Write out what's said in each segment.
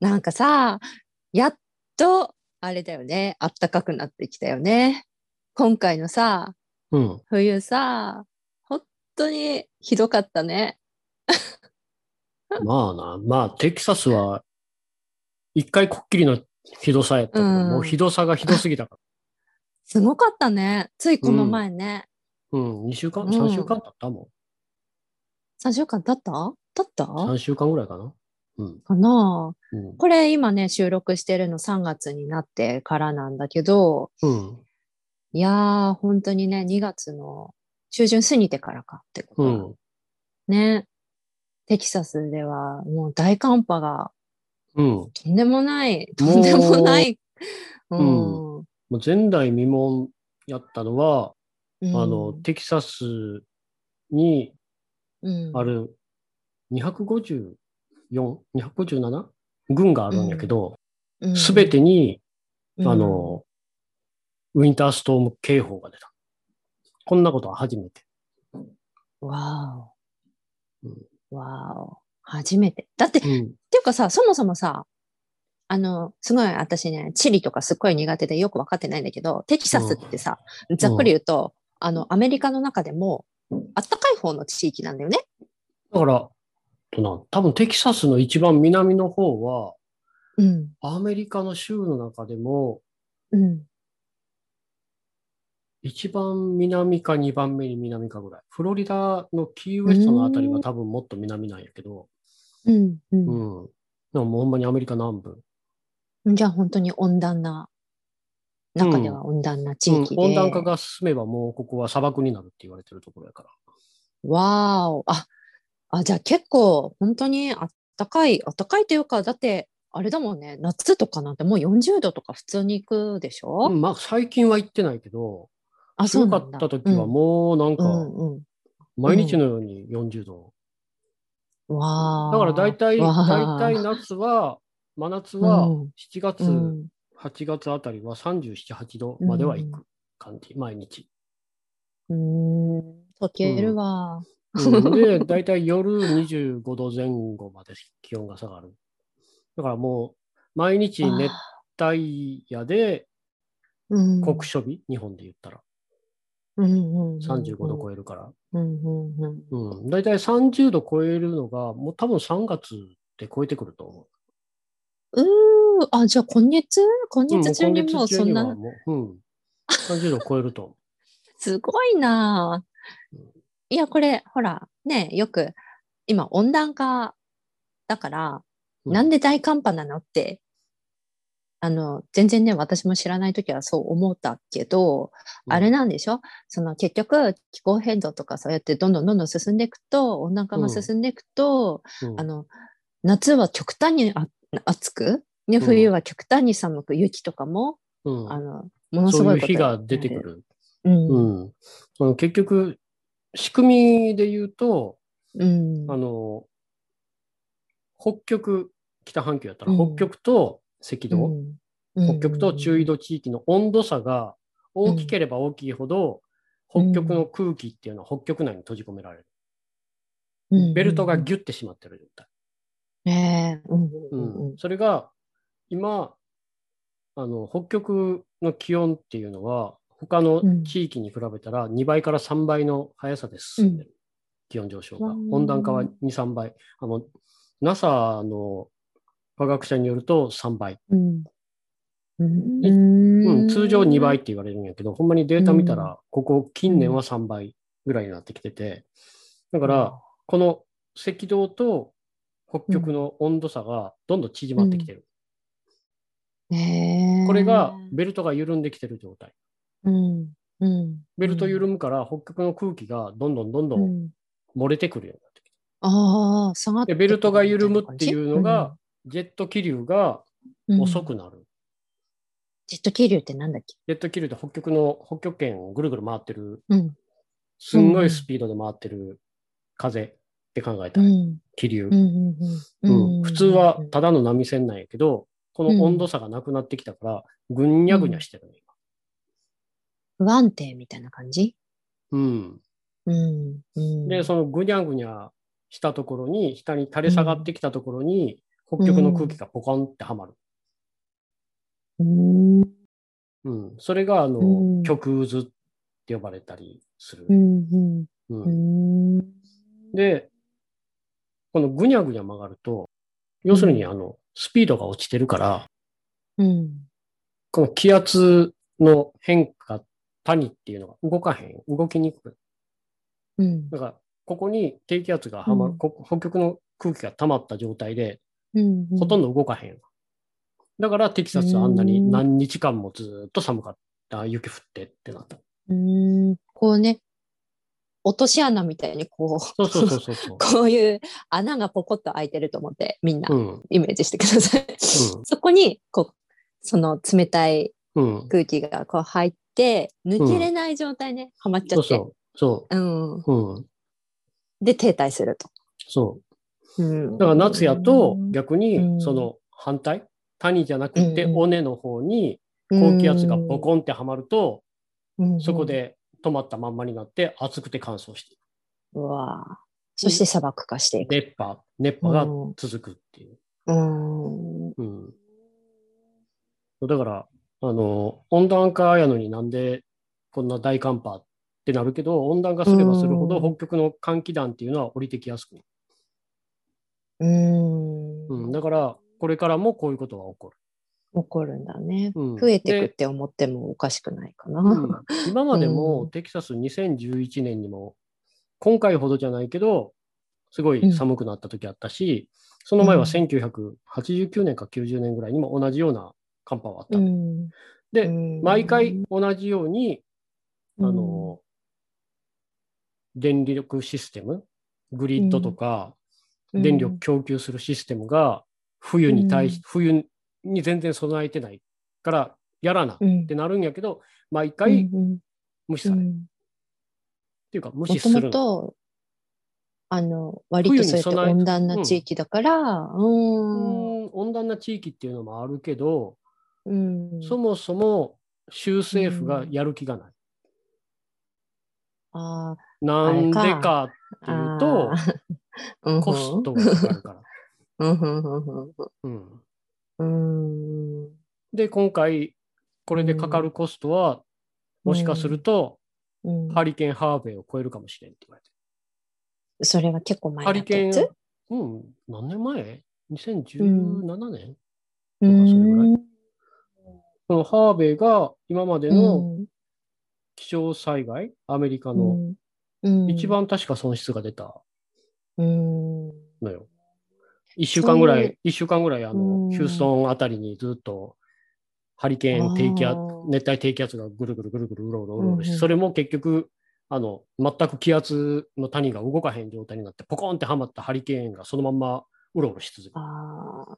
なんかさ、やっと、あれだよね、あったかくなってきたよね。今回のさ、うん。冬さ、本当にひどかったね。まあな、まあ、テキサスは、一回こっきりのひどさやったけど、うんもうひどさがひどすぎたか すごかったね。ついこの前ね。ら。うん、2週間、うん3週間経ったも3週間経った？経った？ん。3週間ぐらいかな。うん。かなうん。これ今ね、収録してるの3月になってからなんだけど、うん。いやー、本当にね、2月の中旬過ぎてからかってことだうん。ね。テキサスではもう大寒波がうん。とんでもない、とんでもない。うん。もう前代未聞やったのは、うんあの、テキサスにうんある254、257軍があるんやけど、すべ、てに、うんあの、ウィンターストーム警報が出た。こんなことは初めて。わうんーお。わーお。初めて。だって、っうん。ていうかさ、そもそもさ、あの、すごい私ね、地理とかすっごい苦手でよくわかってないんだけど、テキサスってさ、ざっくり言うと、あの、アメリカの中でも、あったかい方の地域なんだよね。だから、とな、多分テキサスの一番南の方は、うん。アメリカの州の中でも、うん。一番南か二番目に南かぐらい。フロリダのキーウエストのあたりは多分もっと南なんやけど、うん。う。うんん。でももうほんまにアメリカ南部。じゃあ本当に温暖な、中では温暖な地域で。うん温暖化が進めばもうここは砂漠になるって言われてるところやから。わーお。あ、あ、じゃあ結構本当にあったかい、あったかいというか、だって、あれだもんね、夏とかなんてもう40度とか普通に行くでしょ、うんまあ最近は行ってないけど、あ、そうなんだ。った時はもうなんか、毎日のように40度。うん。わーだから大体、大体夏は、真夏はうん7月、うん。8月あたりは37、8度までは行く感じ、毎日。うーん、溶けるわ。うん、で、大体夜25度前後まで気温が下がる。だからもう、毎日熱帯夜でうん。酷暑日、日本で言ったら。うんうんうん35度超えるから。うんうんうん。うん。大体30度超えるのが、もう多分3月で超えてくると思う。ーあ、じゃあ今月？今う。うん、月中にもうそんな、にはもう、うん。30度超えると思 すごいな。うんいや、これ、ほら、ね、よく、今温暖化だから、う。なんで大寒波なのって、あの、全然ね、私も知らないときはそう思ったけど、うんあれなんでしょ？その結局気候変動とかそうやってどんどんどんどん進んでいくと、温暖化が進んでいくと、うんあの、夏は極端にあ暑く、ね、うん冬は極端に寒く、雪とかも、うんあの、ものすそうごいうことい日が出てくる。うん。うん。結局、仕組みで言うと、うん。あの、北極、北半球やったらうん。北極と赤道、うん。北極と中緯度地域の温度差が大きければ大きいほど、北極の空気っていうのは北極内に閉じ込められる。うん。ベルトがギュッてしまってる状態。うん。それが今、あの、北極の気温っていうのは、他の地域に比べたら2倍から3倍の速さで進んでる。気温上昇が。うん温暖化は2、3倍。あの、NASA の科学者によると3倍。うんうんうん、通常2倍って言われるんやけど、ほんまにデータ見たうら、ここ近年は3倍ぐらいになってきてて、だから、この赤道と北極の温度差がどんどん縮まってきてる。ねえこれがベルトが緩んできてる状態。うん。うん。ベルト緩むから北極の空気がどんどんどんどうん。ん漏れてくるようになってきて。ああ、下がってで、ベルトが緩むっていうのが、うん、ジェット気流がうん。遅くなる。ジェット気流ってなんだっけ？ジェット気流って北極の、北極圏をぐるぐる回ってる、うん。すんごいスピードで回ってる風って考えた。気流。普通はただの波線なんやけど、この温度差がなくなってきたから、ぐんにゃぐにゃしてるね、不安定みたいな感じ？今。うん。うん。うん。で、そのぐにゃぐにゃしたところに、下に垂れ下がってきたところに、北極の空気がポコンってはまる。うん。うん。それが、あの、うん極渦って呼ばれたりする。うん。ううんん。で、このぐにゃぐにゃ曲がると、要するに、あの、スピードが落ちてるから、うん。この気圧の変化、谷っていうのが動かへん、動きにくく。うん。だから、ここに低気圧がはまる、うんこ北極の空気が溜まった状態で、うん。ほとんど動かへん。だから、テキサスはあんなに何日間もずーっと寒かった、雪降ってってなった。うん。こうね、落とし穴みたいにこう、そうそうそうそうそう。こういう穴がポコッと開いてると思って、みんなうん。イメージしてください。そこに、こう、その冷たいうん。うん。空気がこう入って、抜けれない状態ね、はまっちゃって。そうそう。そうん。う。うん。で、停滞すると。そう。うんだから夏やと逆うんにその反対、谷じゃなくてうんうん尾根の方に高気圧がボコンってはまると、うんそこ。で止まったまんまになって暑くて乾燥していうわぁそして砂漠化していく。く。熱波、熱波が続くっていう。うん。うん。だから、あの、温暖化やのになんでこんな大寒波ってなるけど、温暖化すればするほどうん北極の寒気団っていうのは降りてきやすくなる。うん。うん。だから、これからもこういうことが起こる。起こるんだね。うん増えてくでって思ってもおかしくないかな。うん今まで うんもテキサス2011年にも、今回ほどじゃないけど、すごい寒くなった時あったし、その前はうん1989年か90年ぐらいにも同じような寒波はあった。うん。で、うん毎回、同じように、あの、電力システム、グリッドとか、うん電力供給するシステムが冬に対し、うん冬に全然備えてないから、やらなっうんてなるんやけど、毎う回無視される。っうんていうか、無もとも視するの。と、あの、割とそうやって温暖な地域だから、うん。うん温暖な地域っていうのもあるけど、うん。そもそも州政府がやる気がない。あなんでかってあいうと、うん。コストがかかるから。うん。うん。うん。うん、うん。うんで、今回、これでかかるコストは、もしかすると、うん。ハリケーンハーベイを超えるかもしれんって言われてる。それが結構前ハリケーン、うん、何年前 ?2017 年、うん。それぐらいこのハーベイが今までの気象災害、アメリカのうん一番確か損失が出たうんのよ。一週間ぐらい、一週間ぐらい、あうの、んヒューストンあたりにずっと、ハリケーン、低気圧熱帯低気圧がぐるぐるぐるぐるうろうろうろうろしうんうんそれも結局、あの、全く気圧の谷が動かへん状態になって、ポコンってはまったハリケーンがそのまんまうろうろし続ける。あー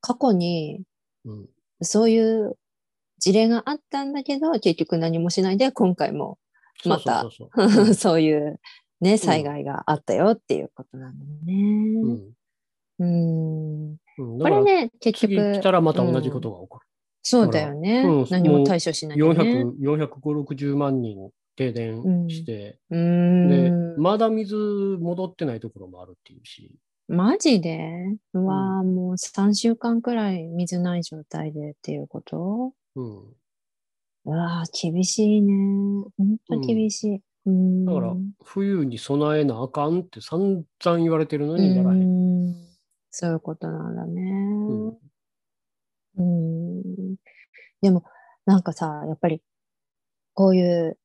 過去にうん。そういう事例があったんだけど、結局何もしないで、今回もまた そういうね、災害があったよっていうことなのうね。ん。うん。これね、結次局。来たらまた同じことが起こる。そうだよね。うん何も対処しないとね。400、450、60万人停電して、うでん。、まだ水戻ってないところもあるっていうし、マジで？うわあ、もう3週間くらい水ない状態でっていうこと？うん。うわあ、厳しいね。ほんと厳しい。うん。だから、冬に備えなあかんって散々言われてるのうにやらへん。ん。そういうことなんだね。うんうん。でも、なんかさ、やっぱり、こういう、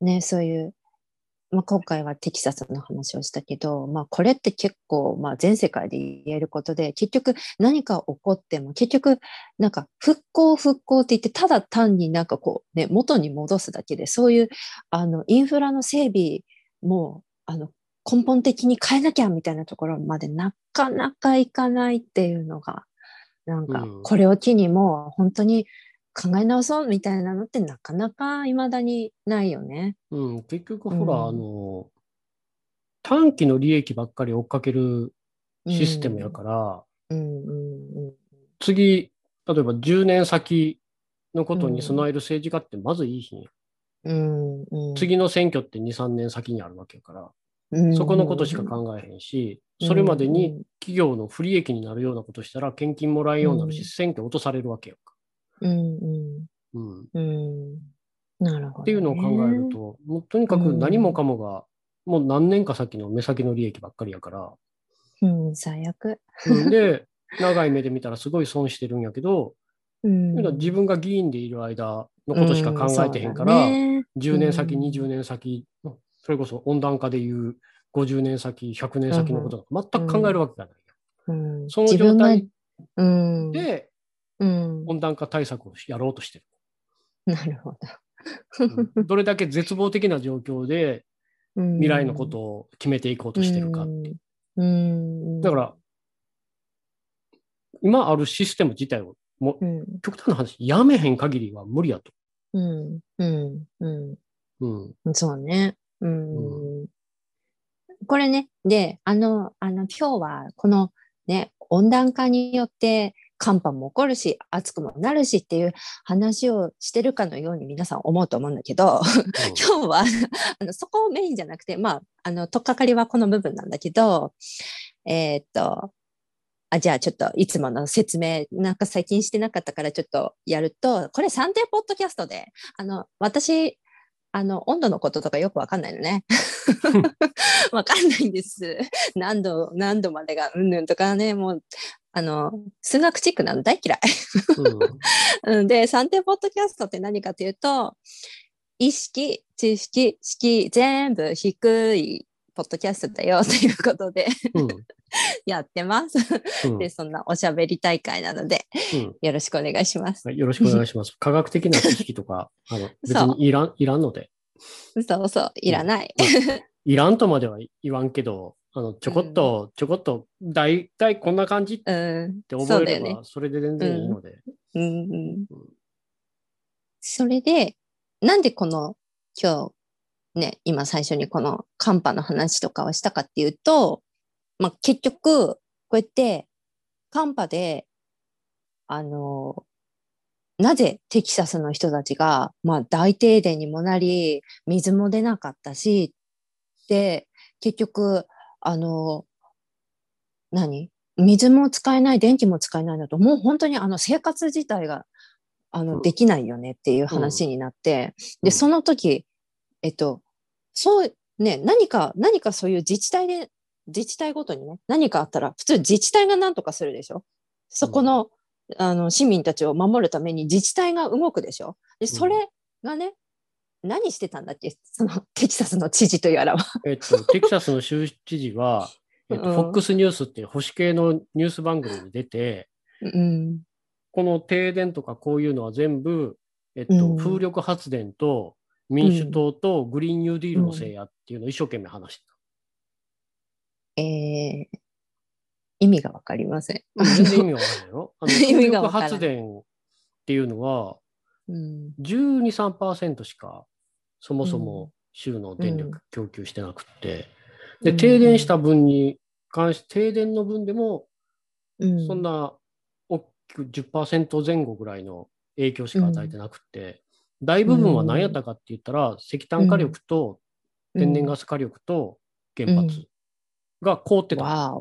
ね、そういう、まあ、今回はテキサスの話をしたけど、まあ、これって結構、まあ、全世界で言えることで、結局何か起こっても、結局、なんか復興復興って言って、ただ単になんかこう、ね、元に戻すだけで、そういう、あの、インフラの整備も、あの、根本的に変えなきゃみたいなところまでなかなかいかないっていうのが、なんかうん、これを機にもう本当に考え直そうみたいなのってなかなか未だにないよね。うん、結局ほら、うん。あの、短期の利益ばっかり追っかけるシステムやから、うんうん次、例えば10年先のことに備える政治家ってまずいい日に、うん。うんうん。次の選挙って2、3年先にあるわけやから、うんそこのことしか考えへんし、それまでに企業の不利益になるようなことしたら献金もらえるようになるし、選挙落とされるわけよ。うんうんうん。うん。なるほど、ね。っていうのを考えると、もうとにかく何もかもが、もう何年か先の目先の利益ばっかりやから、うん、最悪。うんで、長い目で見たらすごい損してるんやけど、うん自分が議員でいる間のことしか考えてへんから、うんね10年先、うん20年先、それこそ温暖化でいう50年先、100年先のことが全く考えるわけがない。うんその状態うん、でうん、温暖化対策をやろうとしてなるほど。る。うんどれだけ絶望的な状況で未来のことを決めていこうとしてるか。うんうん、だから、今あるシステム自体を、もううん、極端な話、やめへん限りは無理やと。うん、うん、うん。うん、そうね。うん。これね、で、あの、あの、今日は、このね、温暖化によって寒波も起こるし、暑くもなるしっていう話をしてるかのように皆さん思うと思うんだけど、今日は、あの、そこをメインじゃなくて、まあ、あの、とっかかりはこの部分なんだけど、えーっと、あ、じゃあちょっといつもの説明、なんか最近してなかったからちょっとやると、これサンデーポッドキャストで、あの、私、あの、温度のこととかよくわかんないのね。わかんないんです。何度、何度までがうんぬんとかね、もう、あの、数学チックなの大嫌い。うんうんで、三点ポッドキャストって何かというと、意識、知識、識、全部低いポッドキャストだよということでうん やってます。うんで、そんなおしゃべり大会なので、うんよろしくお願いします。はいよろしくお願いします。科学的な知識とか、あの別にいらんいらんので、そうそう、いらない。いらんとまでは言わんけど、あのちょこっと、ちょこっと、大体こんな感じっうん、て覚えれば、。それで全然いいので。うんうん、それで、なんでこの今日ね、今最初にこの寒波の話とかをしたかっていうと、まあ、結局、こうやって寒波で、あの、なぜテキサスの人たちが、まあ、大停電にもなり、水も出なかったし、で、結局、あの、何？水も使えない、電気も使えないのと、もう本当にあの生活自体があの、うん。できないよねっていう話になって、うん。で、その時、えっと、そう、ね、何か、何かそういう自治体で、自治体ごとにね、何かあったら、普通自治体が何とかするでしょ？そこの、あの、市民たちを守るために自治体が動くでしょ？で、それがね、何してたんだっけ？その、テキサスの知事というあらは。えっと、テキサスの州知事は、えっと、うん FOX ニュースっていう保守系のニュース番組に出て、うん。この停電とかこういうのは全部、えっと、うん風力発電と民主党とグリーンニューディールのせいやっていうのを一生懸命話してえー、意味がわかりません。た。全然意味わからないよ。あの 意風力発電っていうのは、うん。12、3%しかそもそも州の電力供給してなくって、で、停電した分に関して、停電の分でも、うん、そんな大きく10%前後ぐらいの影響しか与えてなくって、大部分は何やったかって言ったら、石炭火力と天然ガス火力と原発が凍ってた。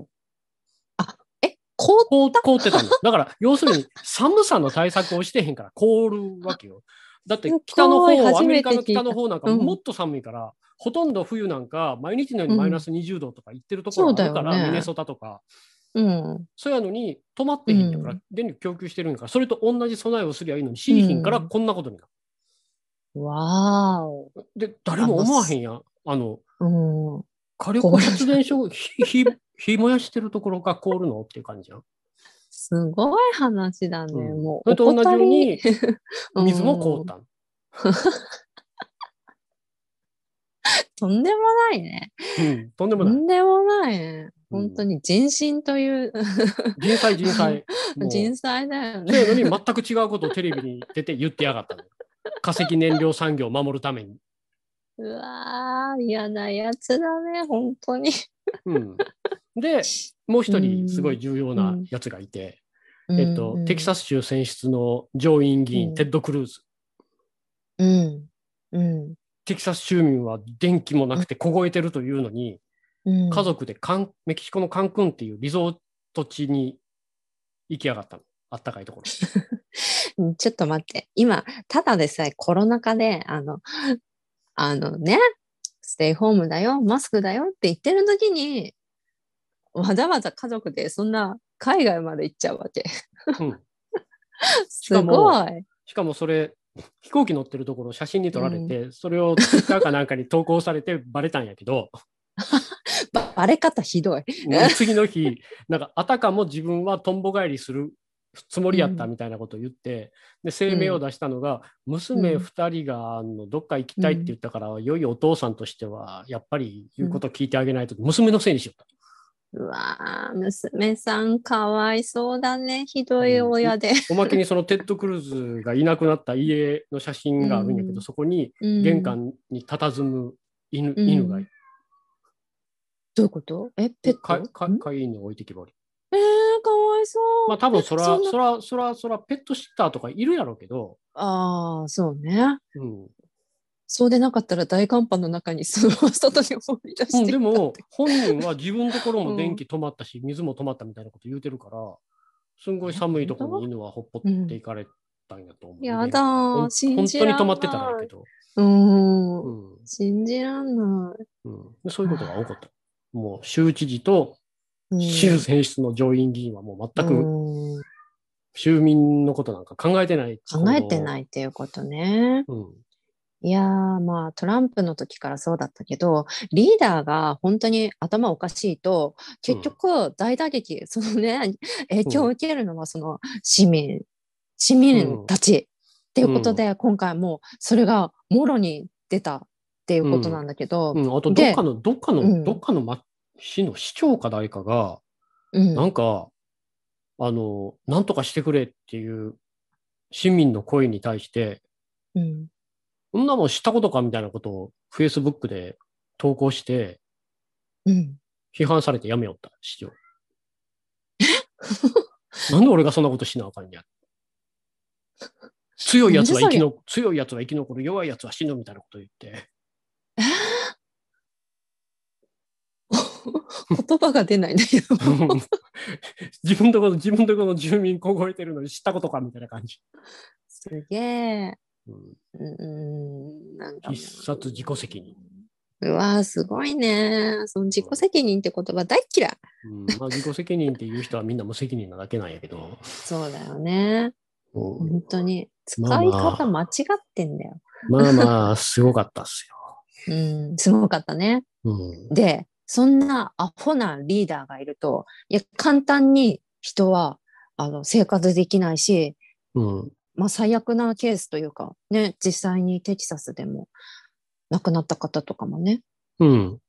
凍っ凍凍ってたんだ。だから、要するに寒さの対策をしてへんから凍るわけよ。だって北の方、アメリカの北の方なんかうんもっと寒いから、ほとんど冬なんか毎日のようにマイナス20度とか行ってるところがあるから、そうだよねミネソタとか。うん。そうやのに止まってへんだから、うん電力供給してるんやから、それと同じ備えをすりゃいいのに、しいひんからうんこんなことになわーお。る。で、誰も思わへんやん。あの、うん。火力発電所、ひ、ひ、火燃やしてるところが凍るのっていう感じやん。すごい話だね。うんもう、それと同じように、うん水も凍ったの。とんでもないね。うん、とんでもとない。んでもないね。うん本当に人心という、人災人災。人災だよそうね。いうのに全く違うことをテレビに出て言ってやがったの。化石燃料産業を守るために。うわー、嫌なやつだね、本当に。うん、で、もう一うん人すごい重要なやつがいて、えっと、テキサス。ス州選出の上院議員、うんテッド・クルーズ。うん。うん。テキサス州民は電気もなくて凍えてるというのに、うん家族でカンメキシコのカンクンっていうリゾート地に行きやがったの。あったかいところ。う んちょっと待って。今、ただでさえコロナ禍で、あの、あのね、ステイホームだよ、マスクだよって言ってる時に、わざわざ家族でそんな海外まで行っちゃうわけ。うん すごい。しかもそれ、飛行機乗ってるところを写真に撮られて、それをツイッターかなんかに投稿されてバレたんやけど、ば バレ方ひどい。次の日、なんかあたかも自分はとんぼ返りするつもりやったみたいなことを言って、で声明を出したのが、娘うん。2人があのどっか行きたいって言ったから、良いお父さんとしてはやっぱり言うことを聞いてあげないと、娘のせいにしよった。うわー娘さんかわいそうだね。ひどい親で。おまけにそのテッド・クルーズがいなくなった家の写真があるんやけど、うん。そこにうん。玄関に佇む犬,、うん。犬がいる。どういうこと？え、ペット？かかん？飼い犬を置いてきぼり。そう。まあ多分そら、そんなそら、そら、そら、ペットシッターとかいるやろうけど、ああ、そうね。うん。そうでなかったら大寒波の中に その外に放り出してうん、でも、本人は自分のところも電気止まったし、水も止まったみたいなこと言うてるから、すんごい寒いところに犬はほっぽっていかれたんやと思う、やだーほん信本じらんない当に止まってたらやけど、うーんうん信じらんなうんでそういうことが起こった。もう州知事とい。うん州選出の上院議員はもう全くうん州民のことなんか考えてない。。考えてないいっていうことね。うん。いやーまあトランプの時からそうだったけどリーダーが本当に頭おかしいと結局大打撃、そのね影響を受けるのはその市民、市民たちっていうことで、今回もそれがもろに出たっていうことなんだけど、うん、あと、どでっかの、どっかの、うんどっかの市の市長か誰かが、うんなんか、あの、なんとかしてくれっていう市民の声に対して、うんそんなもん知ったことかみたいなことを Facebook で投稿して、うん批判されてやめよった、市長。なんで俺がそんなことしなあかんや。強いやつは生きの、強いやつは生き残る、弱いやつは死ぬみたいなこと言って。言葉が出ないんだけど。自分とこの、自分とこの住民凍えてるのに知ったことかみたいな感じ。すげえ。うんうん、なんか必殺自己責任。うわーすごいね。その自己責任って言葉大っ嫌い。うんまあ、自己責任っていう人はみんな無責任なだけなんやけど。そうだよね。うん本当に。使まあいまあ方間違ってんだよ。まあまあ、すごかったっすうん、すごかったね。よ。うんで、そんなアホなリーダーがいると、いや、簡単に人は、あの、生活できないし、うんまあ、最悪なケースというか、ね、実際にテキサスでも亡くなった方とかもね、うん。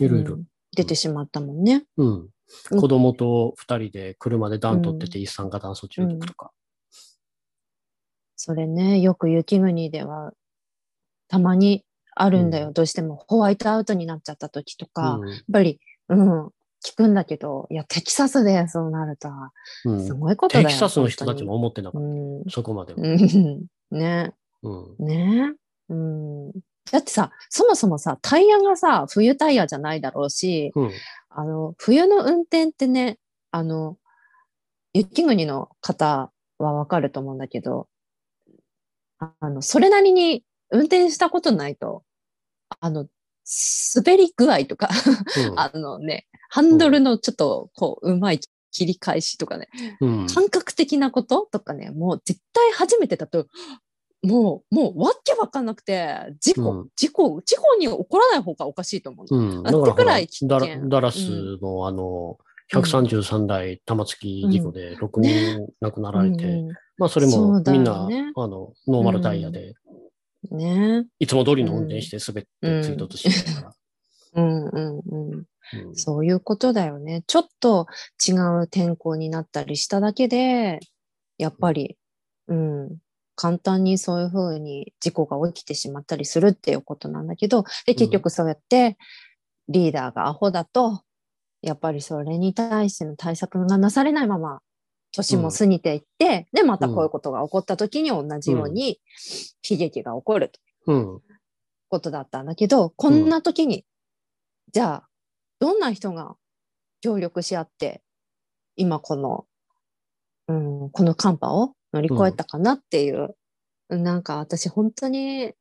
いろいろうん。出てしまったもんね。うん。うん子供と二人で車で暖取ってて一酸化炭素中毒とか。それね、よく雪国ではたまにあるんだよ。うどうしてもホワイトアウトになっちゃった時とか、うんやっぱり、うん、聞くんだけど、いや、テキサスでそうなると、うんすごいことだよ。テキサスの人たちも思ってなかっ本た。そこまで当は。ね。うん。ね。うん。だってさ、そもそもさ、タイヤがさ、冬タイヤじゃないだろうし、うん。あの、冬の運転ってね、あの、雪国の方はわかると思うんだけど、ああの、それなりに運転したことないと、あの、滑り具合とか、うん。あのね、ハンドルのちょっと、こう、うまい切り返しとかね、うん。感覚的なこととかね、もう絶対初めてだと、もう、もう、わけわかんなくて、事故、うん。事故、事故に起こらない方がおかしいと思うの。うん。あだからくらい危ダ険ラダラスのあの、133台玉突き事故で6人亡くなられて、うん。まあそれもみんな、よね。あの、ノーマルタイヤで、ねいつも通りの運転して滑って追突してたから。うんうんうん。うんそういうことだよね。ちょっと違う天候になったりしただけで、やっぱり、うん、簡単にそういうふうに事故が起きてしまったりするっていうことなんだけど、で、結局そうやってリーダーがアホだと、やっぱりそれに対しての対策がなされないまま、年も過ぎていって、で、またこういうことが起こった時に同じように悲劇が起こるといううん。ことだったんだけど、こんな時に、じゃあ、どんな人が協力し合って、今この、うん、この寒波を乗り越えたかなっていう、なんか私本当に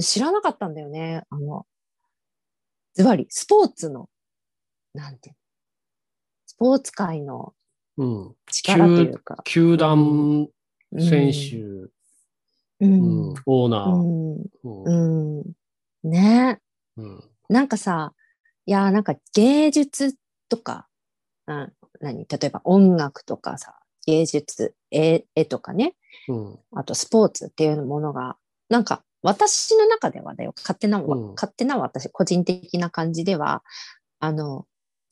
知らなかったんだよね。あの、ズバリ、スポーツの、なんていうのスポーツ界のうん。力というか。球団うん選手、ううんん。オーナー。うん。うんうん。ねうんなんかさ、いやー、なんか芸術とか、うん、何？例えば音楽とかさ、芸術、絵絵とかね、うんあとスポーツっていうものが、なんか私の中ではだよ、勝手な、うん勝手な私、個人的な感じでは、あの、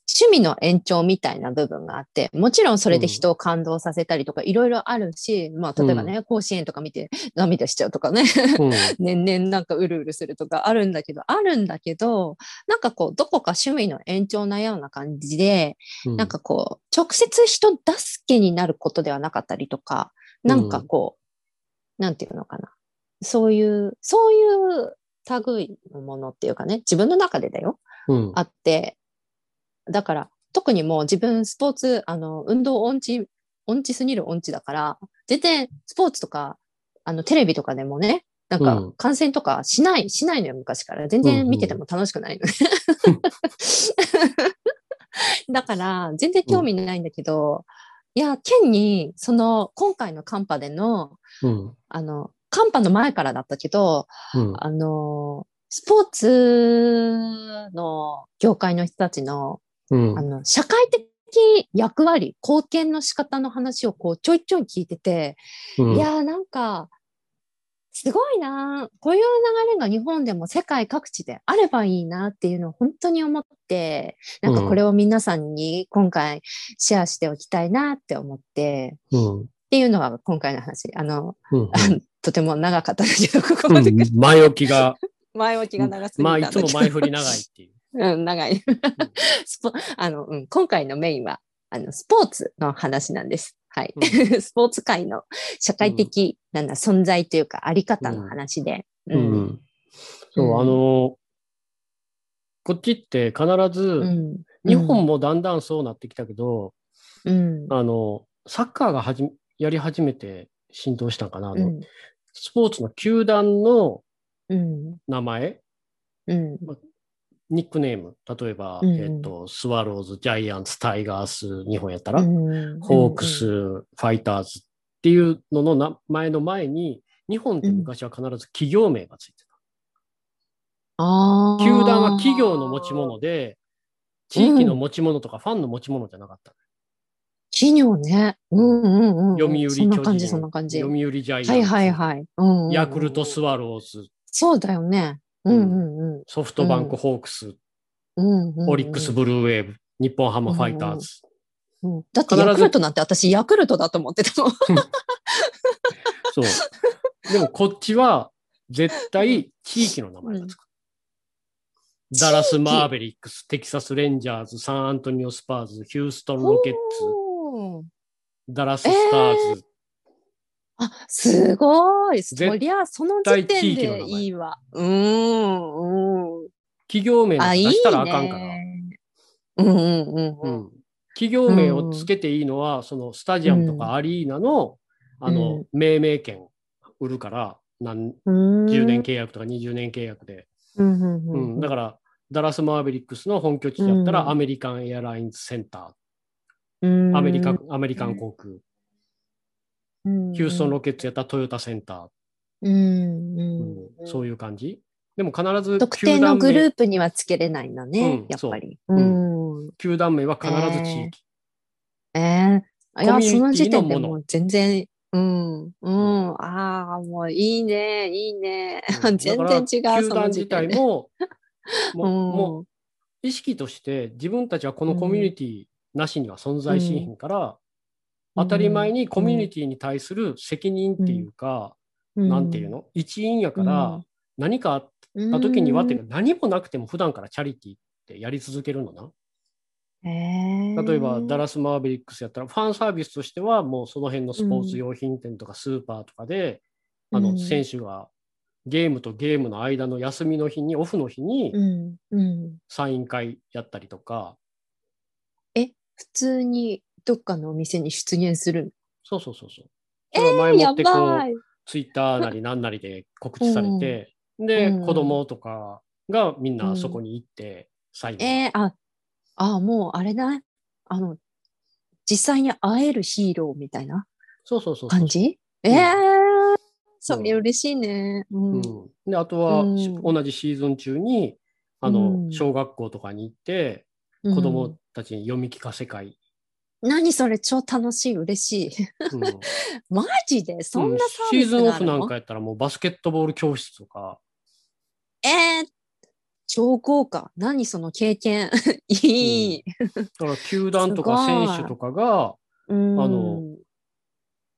趣味の延長みたいな部分があって、もちろんそれで人を感動させたりとかいろいろあるし、まあ例えばね、甲子園とか見て涙しちゃうとかね、うん。年々なんかうるうるするとかあるんだけど、あるんだけど、なんかこう、どこか趣味の延長なような感じで、うん。なんかこう、直接人助けになることではなかったりとか、なんかこう、なんていうのかな。そういう、そういう類のものっていうかね、自分の中でだよ、うん。あって、だから、特にもう自分スポーツ、あの、運動音痴、音痴すぎる音痴だから、全然スポーツとか、あの、テレビとかでもね、なんかうん観戦とかしない、しないのよ、昔から。全然見てても楽しくないのね。だから、全然興味ないんだけど、いや、県に、その、今回の寒波での、うんあの、寒波の前からだったけど、うんあの、スポーツの業界の人たちの、うんあの、社会的役割、貢献の仕方の話をこう、ちょいちょい聞いてて、うんいやーなんか、すごいなーこういう流れが日本でも世界各地であればいいなっていうのを本当に思って、なんかこれを皆さんに今回シェアしておきたいなって思って、うんっていうのが今回の話。あの、うんとても長かったんだけど、ここうまで。ん前置きが、前置きが長すぎまあいつ。も前振り長いっていう。うん、長い。スポあの、うん、今回のメインは、あの、スポーツの話なんです。はい。う スポーツ界の社会的、なんだ、存在というか、あり方の話で。ううん。んそう、うんあの、こっちって必ず、うん。日本もだんだんそうなってきたけど、うん。あの、サッカーがはじやり始めて浸透したんかな。あのうん。スポーツの球団のうん。名前、うん。ニックネーム、例えば、うんえっと、スワローズ、ジャイアンツ、タイガース、日本やったら、うんホークス、ファイターズっていうのの名前の前に、日本って昔は必ず企業名がついてああ。た。球団は企業の持ち物で、地域の持ち物とかファンの持ち物じゃなかった。企業ね。うんうんうんうん。読売そんな感じ、巨人そんな感じ。読はい売ジャイアンツ、はいはい。うんうんうんヤクルトスワローズ、そうだよね。うんうんうん。ソフトバンクホークス、うんうんうんオリックスブルーウェーブ、日本ハムファイターズ。うんだってヤクルトなんて私ヤクルトだと思ってたもん。そう。でもこっちは絶対地域の名前がつく。ダラス・マーベリックス、テキサス・レンジャーズ、サンアントニオ・スパーズ、ヒューストン・ロケッツ、ダラス・スターズ、あ、すごい。そ絶りゃ、その時点でいいわ。うーん、うん。企業名出したらあかんから。うんうんうんううん。ん企業名をつけていいのは、そのスタジアムとかアリーナの、あの、命名権売るから、何うん10年契約とか20年契約で。うんうんううんん、だから、ダラス・マーベリックスの本拠地だったら、うんアメリカン・エアラインズ・センタうんー、アメリカ、アメリカン航空、うんヒューストン・ロケッツやったらトヨタセンター、うんううんん。そういう感じ。でも必ず特定のグルーープにはつけれないんだね、うんやっぱり。そう。うん。球団名は必ず地域。ええいや、その時点でのも全然、うん、うん、ああ、もういいね、いいね。うん。全然違う、球団自。体も、もう意識として自分たちはこのコミュニティなしには存在しへんから、当たり前にコミュニティに対する責任っていうか、なんていうの？一員やから、うん。何かあった時にはっていうか、何もなくても普段からチャリティーってやり続けるのな。え例えば、ダラス・マーベリックスやったら、ファンサービスとしては、もうその辺のスポーツ用品店とかスーパーとかで、あの、うん選手がゲームとゲームの間の休みの日に、オフの日に。サイン会やったりとか、え、普通にどっかのお店に出現するそうそうそうそう。それを前もやってこう、ばい。ツイッターなりなんなりで告知されて、で、うん子供とかがみんなそこに行って、サインをえー、あ、あ、もうあれだね。あの、実際に会えるヒーローみたいなそうそうそう。感じ？ええー、それ嬉しいね。う。うんん、であとは、同じシーズン中にあの、うん小学校とかに行ってうん子供たちに読み聞かせ会、何それ超楽しい、嬉しい。うん。マジでそんなサーシーズンオフなんかやったらもうバスケットボール教室とか、えー、超豪華。何その経験。いい。だから球団とか選手とかがうんあの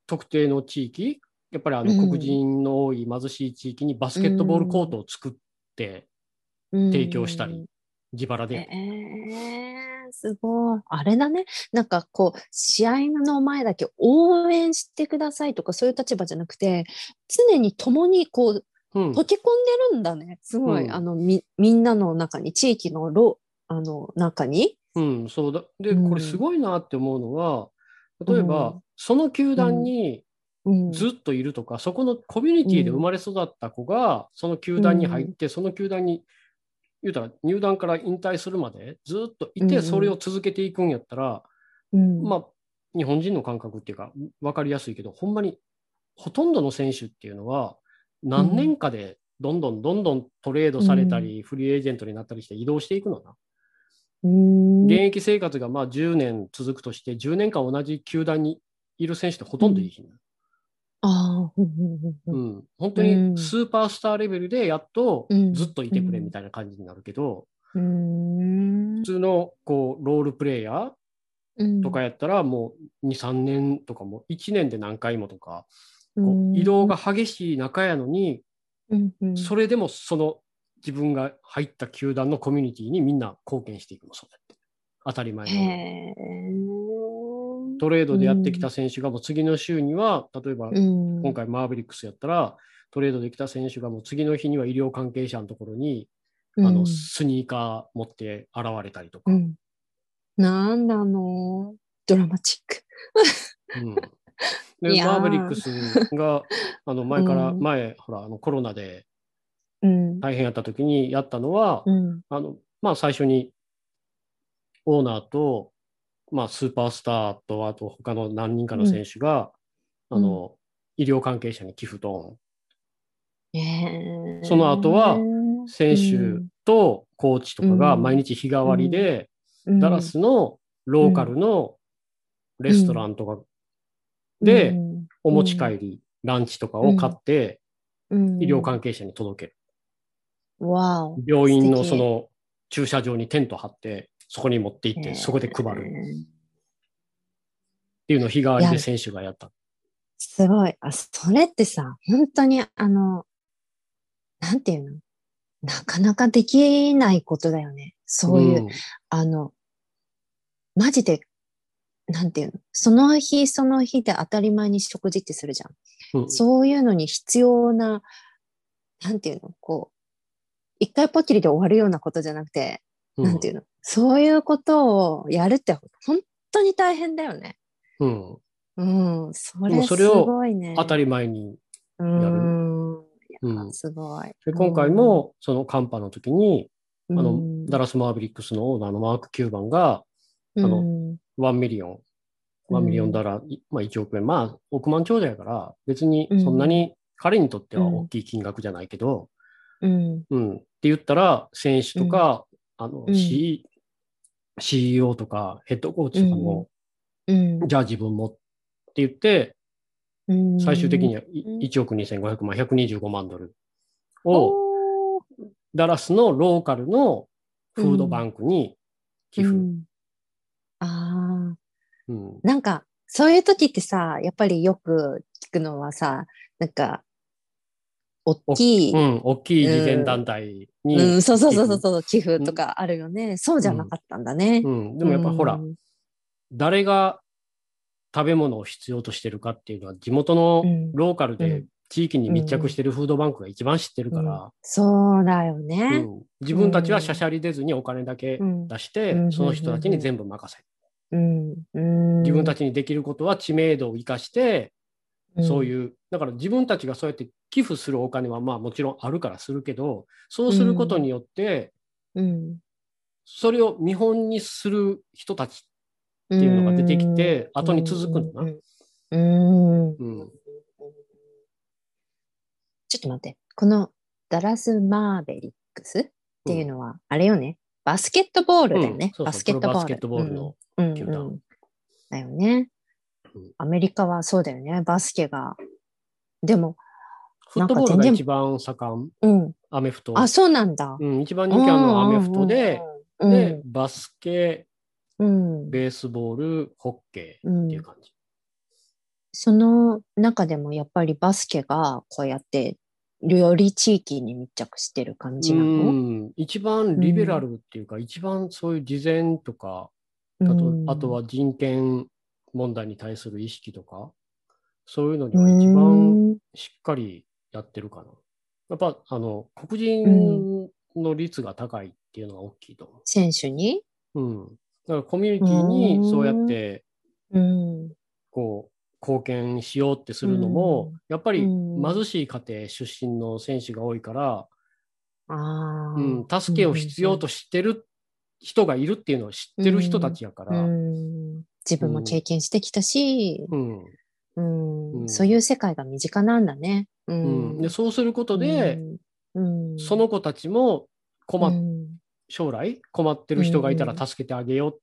特定の地域やっぱりあのうん。黒人の多い貧しい地域にバスケットボールコートを作って提供したり、自腹えで、ー、すごい。あれだね。なんかこう、試合の前だけ応援してくださいとかそういう立場じゃなくて、常に共にこう、うん溶け込んでるんだね。すごい。うんあの、み、みんなの中に、地域のろ、あの、中に。うん、そうだ。で、うんこれすごいなって思うのは、例えば、うんその球団にうん。ずっといるとか、そこのコミュニティで生まれ育った子が、その球団に入って、その球団に、言うたら入団から引退するまでずっといて、うんうんそれを続けていくんやったら、うん、まあ、日本人の感覚っていうか、分かりやすいけど、ほんまに、ほとんどの選手っていうのは、何年かでどんどんどんどんトレードされたり、フリーエージェントになったりして移動していくのな。うん、現役生活がまあ10年続くとして、10年間同じ球団にいる選手ってほとんどいいひん、あ本当にスーパースターレベルでやっとうん。ずっといてくれみたいな感じになるけど、うん。普通のこうロールプレイヤうん。ーとかやったらもう2、3年とかも1年で何回もとか、こう移動が激しい中やのに、それでもその自分が入った球団のコミュニティにみんな貢献していくの、そうやって。当たり前の。トレードでやってきた選手がもう次の週には、例えばうん、今回マーベリックスやったら、トレードできた選手がもう次の日には医療関係者のところに、あのうんスニーカー持って現れたりとか、うん。なんだのドラマチック。うん でマーベリックスがあの前から、うん前ほらあのコロナでうん。大変やった時にやったのは、うん。あのまあ、最初にオーナーと、まあ、スーパースターとあと他の何人かの選手が、うん。あの医療関係者に寄付と。えー。その後は選手とコーチとかがうん。毎日日替わりで、うん。ダラスのローカルのレストランとかでうん。お持ち帰り、ランチとかを買ってうん。医療関係者に届ける。わお。病院のその駐車場にテント張って、そこに持って行って、そこで配る。っていうのを日替わりで選手がやった。すごい。あ、それってさ、本当にあの、なんていうの？なかなかできないことだよね。そういう、ん。あの、マジで、なんていうの？その日その日で当たり前に食事ってするじゃん。うん。そういうのに必要な、なんていうの？こう、一回ポッキリで終わるようなことじゃなくて、なんていうの？そういうことをやるって本当に大変だよね。うんうん。そでれすもそれをごいね。当たり前に。うん。いやうんすごい。で今回もその寒波の時に、うん、あのダラス・マーヴェリックスのオーナーのマーク・キューバンがうん、あのうん1 million、1 million dollar まあ1億円、まあ億万長者やから別にそんなに彼にとっては大きい金額じゃないけど、うん。うん、って言ったら選手とか、あのうん C CEO とかヘッドコーチとかも、うん。じゃあ自分もって言って、うん最終的にはうん1億2500万、125万ドルをダラスのローカルのフードバンクに寄付。うんああ。うんなんか、そういう時ってさ、やっぱりよく聞くのはさ、なんか、大きい、うん、大きい慈善団体に、うん、そうそうそうそう寄付。そう、寄付とかあるよね。そうじゃなかったんだね。うん、でもやっぱほら、うん誰が食べ物を必要としてるかっていうのは地元のうん。ローカルでうん。地域に密着してるフードバンクが一番知ってるから、そうだようね。ん。自分たちはしゃしゃり出ずにお金だけ出して、うん。その人たちに全部任せる。自分たちにできることは知名度を生かして、そうういう、だから自分たちがそうやって寄付するお金はまあもちろんあるからするけど、そうすることによって、ん。うん。それを見本にする人たち、ていうのが出てきて後に続くのなうん。うんうん、ちょっと待って。このダラス・マーベリックスっていうのは、あれよね。バスケットボールだよね。バスケットボール。プロバスケットボールのうん、球団だよねうん。アメリカはそうだよね。バスケが。でも、フットボールが一番盛ん、うん。アメフト。あ、そうなんだ。うん、一番人気あるのはアメフトで、うん、で、バスケ、うん、ベースボール、ホッケーっていう感じ。その中でもやっぱりバスケがこうやってより地域に密着してる感じなうのん、一番リベラルっていうか、一番そういう事前とか、あと,、うんあとは人権問題に対する意識とか、そういうのには一番うん。しっかりやってるかな。やっぱ、あの、黒人の率が高いっていうのが大きいと思選手に？う。うん。だからコミュニティにそうやって、うん。こう、貢献しようってするのも、やっぱりうん。貧しい家庭出身の選手が多いから、うん、助けを必要としてる人がいるっていうのを知ってる人たちやから、うん自分も経験してきたし、うん。そういう世界が身近なんだね。ううん。でそうすることで、うん、その子たちも困っうん。将来困ってる人がいたら助けてあげようっ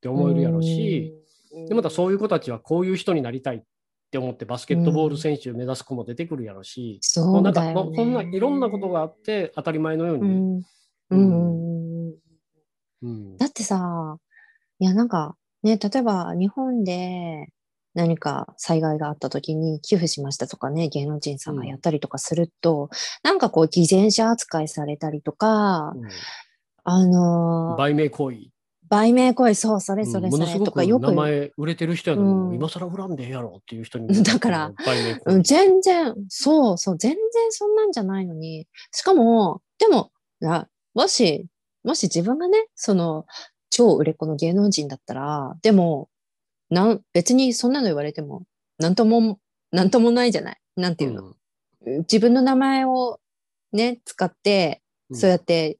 て思えるやろうし、、うん。でまたそういう子たちはこういう人になりたいって思ってバスケットボール選手を目指す子も出てくるやろうし、もそううなんかね。もうこんないろんなことがあって当たり前のように、うん。うん。うん。だってさ、いやなんかね、例えば日本で何か災害があった時に寄付しましたとかね、芸能人さんがやったりとかすると、なんかこう偽善者扱いされたりとか、うん。あのー売名行為。売名行為、そう、それそれそれとかよく、名前売れてる人やのに、うん。今更恨んでええやろっていう人にだからうん、全然、そうそう、全然そんなんじゃないのに、しかも、でも、なもし、もし自分がね、その、超売れっ子の芸能人だったら、でも、なん、別にそんなの言われても、なんとも、なんともないじゃない？なんていうの？自分の名前をね、使って、うんそうやって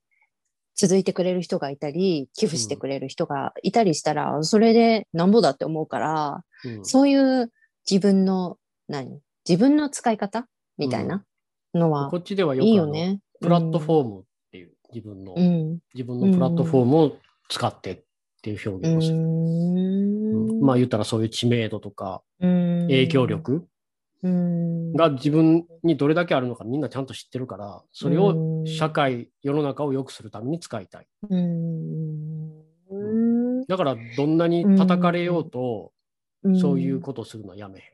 続いてくれる人がいたり、寄付してくれる人がいたりしたら、それでなんぼだって思うから、うんそういう自分の、何？自分の使い方？みたいなのはこっちではよいいくあのよね。プラットフォームっていう自分の、うん。自分のプラットフォームを使ってっていう表う現をする。うんん。まあ言ったらそういう知名度とかうん、影響力うん。が自分にどれだけあるのかみんなちゃんと知ってるから、それを社会、世の中を良くするために使いたい。だからどんなに叩かれようと、そういうことをするのはやめ。へ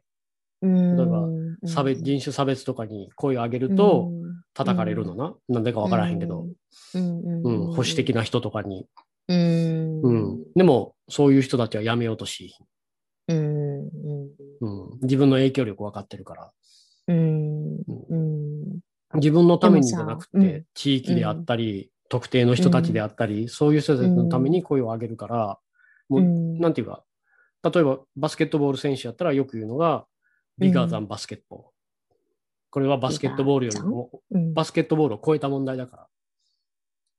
うん、例えば差別、人種差別とかに声を上げると叩かれるのな。なんでかわからへんけど、うん、保守的な人とかに。うん、うん。でも、そういう人たちはやめようとし、うん、うん、うん、自分の影響力分かってるから、うん、うん、自分のためにじゃなくて、地域であったり、特定の人たちであったり、そういう人たちのために声を上げるから、もう、うん。なんていうか、例えばバスケットボール選手やったらよく言うのが、ビガーザンバスケット。これはバスケットボールよりも、うん。バスケットボールを超えた問題だから。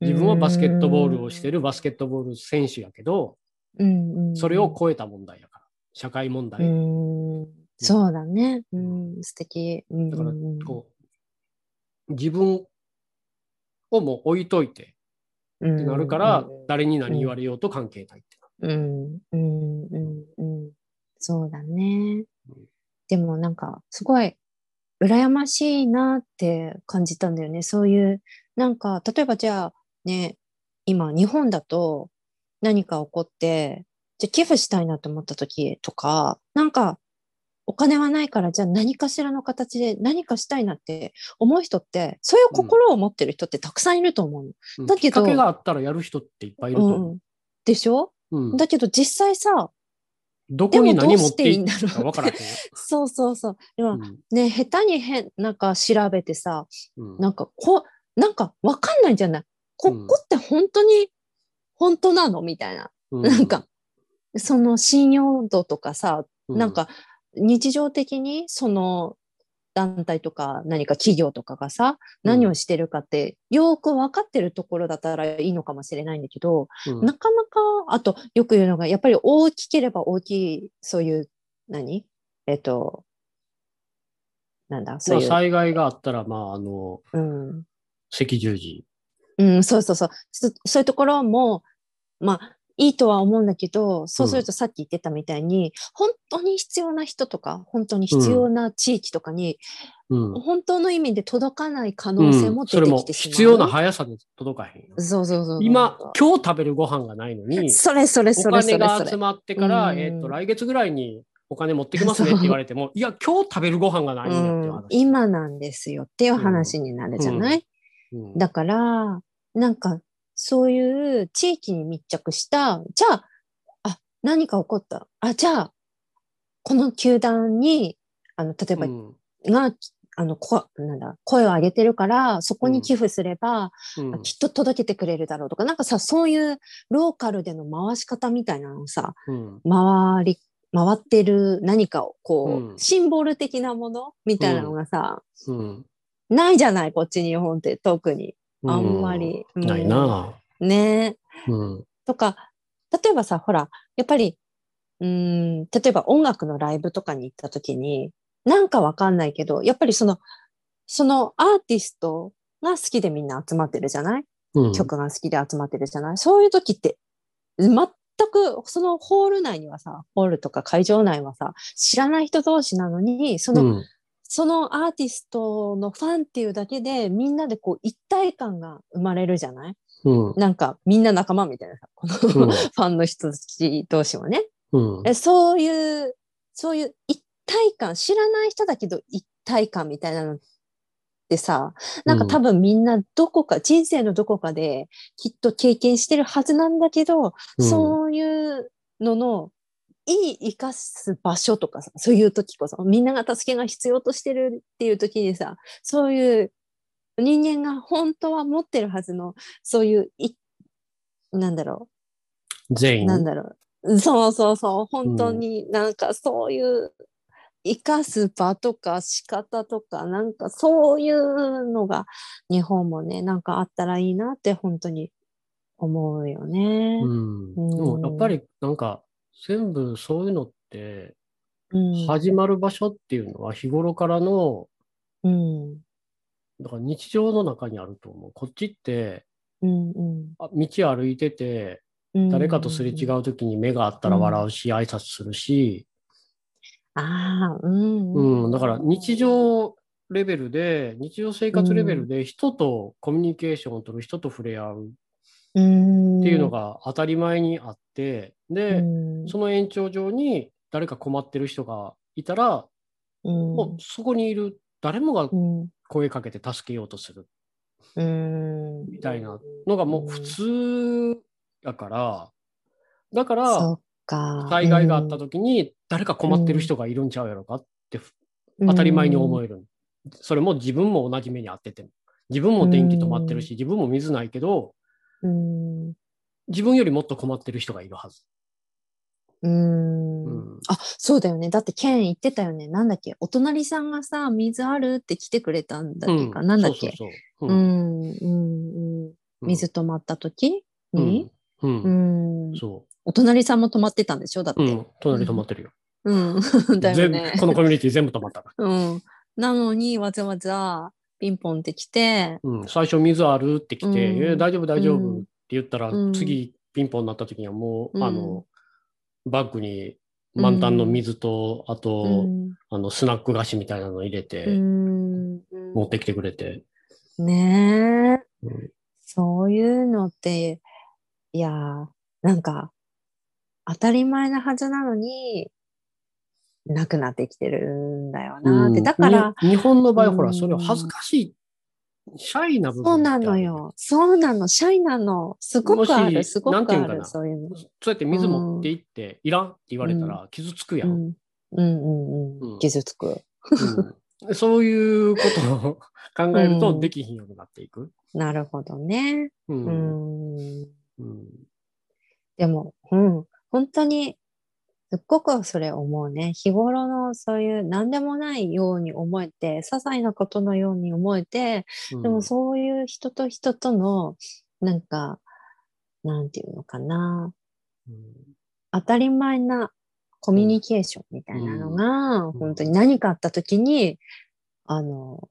自分はバスケットボールをしてるバスケットボール選手やけど、うん、それを超えた問題やから。社会問題。うん、そうだね。うん、素敵。うん、だから、こう、自分をもう置いといてう、っってなるから、誰に何言われようと関係ないってうん、うん、うん、うん。そうだねうん。でもなんか、すごい、羨ましいなって感じたんだよね。そういう、なんか、例えばじゃあ、ね、今、日本だと何か起こって、じゃあ寄付したいなと思った時とか、なんか、お金はないから、じゃあ何かしらの形で何かしたいなって思う人って、そういう心を持ってる人ってたくさんいると思うの。うん。だけどきっかけがあったらやる人っていっぱいいると思でしょ？う。うん。だけど実際さ、どこに何持っていいんだろう。か分からへんよ。そうそうそう。でもうん。ね、下手に変、なんか調べてさ、うん。なんかこう、なんかわかんないんじゃない？こうんこって本当に、本当なの？みたいな。うなんか、その信用度とかさ、うなんか日常的にその団体とか何か企業とかがさ、何をしてるかってよく分かってるところだったらいいのかもしれないんだけど、うん。なかなか、あとよく言うのが、やっぱり大きければ大きい、そういう、何？えっと、なんだ、そういう、まあ災害があったら、まあ、あの、うん、赤十字。うん、そうそうそう。そそういうところも、まあ、いいとは思うんだけど、そうするとさっき言ってたみたいに、本当に必要な人とか、本当に必要な地域とかに、うん。本当の意味で届かない可う能性も出てきてしまう。必要な速さで届かへんよ。そうそうそう。今、今日食べるご飯がないのに、それそれおそれそ金れそれ。が集まってから、うんえっと、来月ぐらいにお金持ってきますねって言われても、いや、今日食べるご飯がないんだって話。うん、今なんですよっていう話になるじゃない、うんだから、なんか、そういう地域に密着した、じゃあ、あ、何か起こった。あ、じゃあ、この球団に、あの、例えば、うん。が、あの、こ、なんだ、声を上げてるから、そこに寄付すれば、うん。きっと届けてくれるだろうとか、なんかさ、そういうローカルでの回し方みたいなのをさ、うん。回り、回ってる何かを、こう、うん。シンボル的なものみたいなのがさ、うんないじゃない、こっち日本って特に。あんまり。うん。ないな。ね。うん。とか、例えばさ、ほら、やっぱり、うーん、例えば音楽のライブとかに行った時に、なんかわかんないけど、やっぱりその、そのアーティストが好きでみんな集まってるじゃない？うん。曲が好きで集まってるじゃない？そういう時って、全くそのホール内にはさ、ホールとか会場内はさ、知らない人同士なのに、その、うんそのアーティストのファンっていうだけで、みんなでこう一体感が生まれるじゃない？うん。なんかみんな仲間みたいな。さ、このうん。ファンの人たち同士はね。うん。えそういう、そういう一体感、知らない人だけど一体感みたいなのってさ、なんか多分みんなどこか、人生のどこかできっと経験してるはずなんだけど、うん。そういうのの、いい生かす場所とかさ、そういう時こそ、みんなが助けが必要としてるっていう時にさ、そういう人間が本当は持ってるはずの、そういうい、なんだろう、全員？なんだろう。そうそうそう。本当になんかそういう生かす場とか仕方とか、なんかそういうのが日本もね、なんかあったらいいなって本当に思うよね。うん。でうんもやっぱりなんか全部そういうのってうん。始まる場所っていうのは日頃からの、うん。だから日常の中にあると思う。こっちってうん。うんあ道歩いててうん。誰かとすれ違う時に目があったら笑うし、挨拶するし、ああ、うん。うん、だから日常レベルで、日常生活レベルで人とコミュニケーションを取る、人と触れ合うっうん。ていうのが当たり前にあって、で、うん、その延長上に誰か困ってる人がいたら、うん、もうそこにいる誰もがうん、声かけて助けようとする。うん、みたいなのがもう普通やから、だから。災害があった時に誰か困ってる人がいるんちゃうやろかって当たり前に思ええる。それも自分も同じ目に遭ってても。自分も電気止まってるし、自分も水ないけど、うん。自分よりもっと困ってる人がいるはず。うんうんあ、そうだよね。だって、ケン言ってたよね。なんだっけ？お隣さんがさ、水あるって来てくれたんだっけか？なんだっけ？そうんん、うん、うん。うん水止まった時うんに、ううんん、そお隣さんも止まってたんでしょ？だっう。うて。ん。隣止まってるよ。うん。だよ全ね部。このコミュニティ全部止まった。うん。なのに、わざわざ、ピンポンって来て、うん、最初水あるって来て、うんえ大丈夫大丈夫っうんて言ったら、うん次ピンポンになった時にはもう、うんあの、バッグに満タンの水と、あと、うん。あの、スナック菓子みたいなの入れうて、ん。持ってきてくれて。ねえ。うんそういうのって、いやー、なんか、当たり前なはずなのに、なくなってきてるんだよなって。うんだから、に日本の場合、ほら、うんそれを恥ずかしいっシャイな部分そうなのよ。そうなの。シャイなの。すごくある。すごくある。そういうの。そうやって水持って行って、いらんって言われたら傷つくや。うんん。うんうんううんん。傷つく。うんそういうことを考えるとうんできひんようになっていく。なるほどね。うんでも、うん。本当に、すっごくそれ思うね。日頃のそういう何でもないように思えて、些細なことのように思えて、でもそういう人と人との、なんか、なんていうのかな。うん当たり前なコミュニケーションみたいなのが、ん本当に何かあった時に、あの、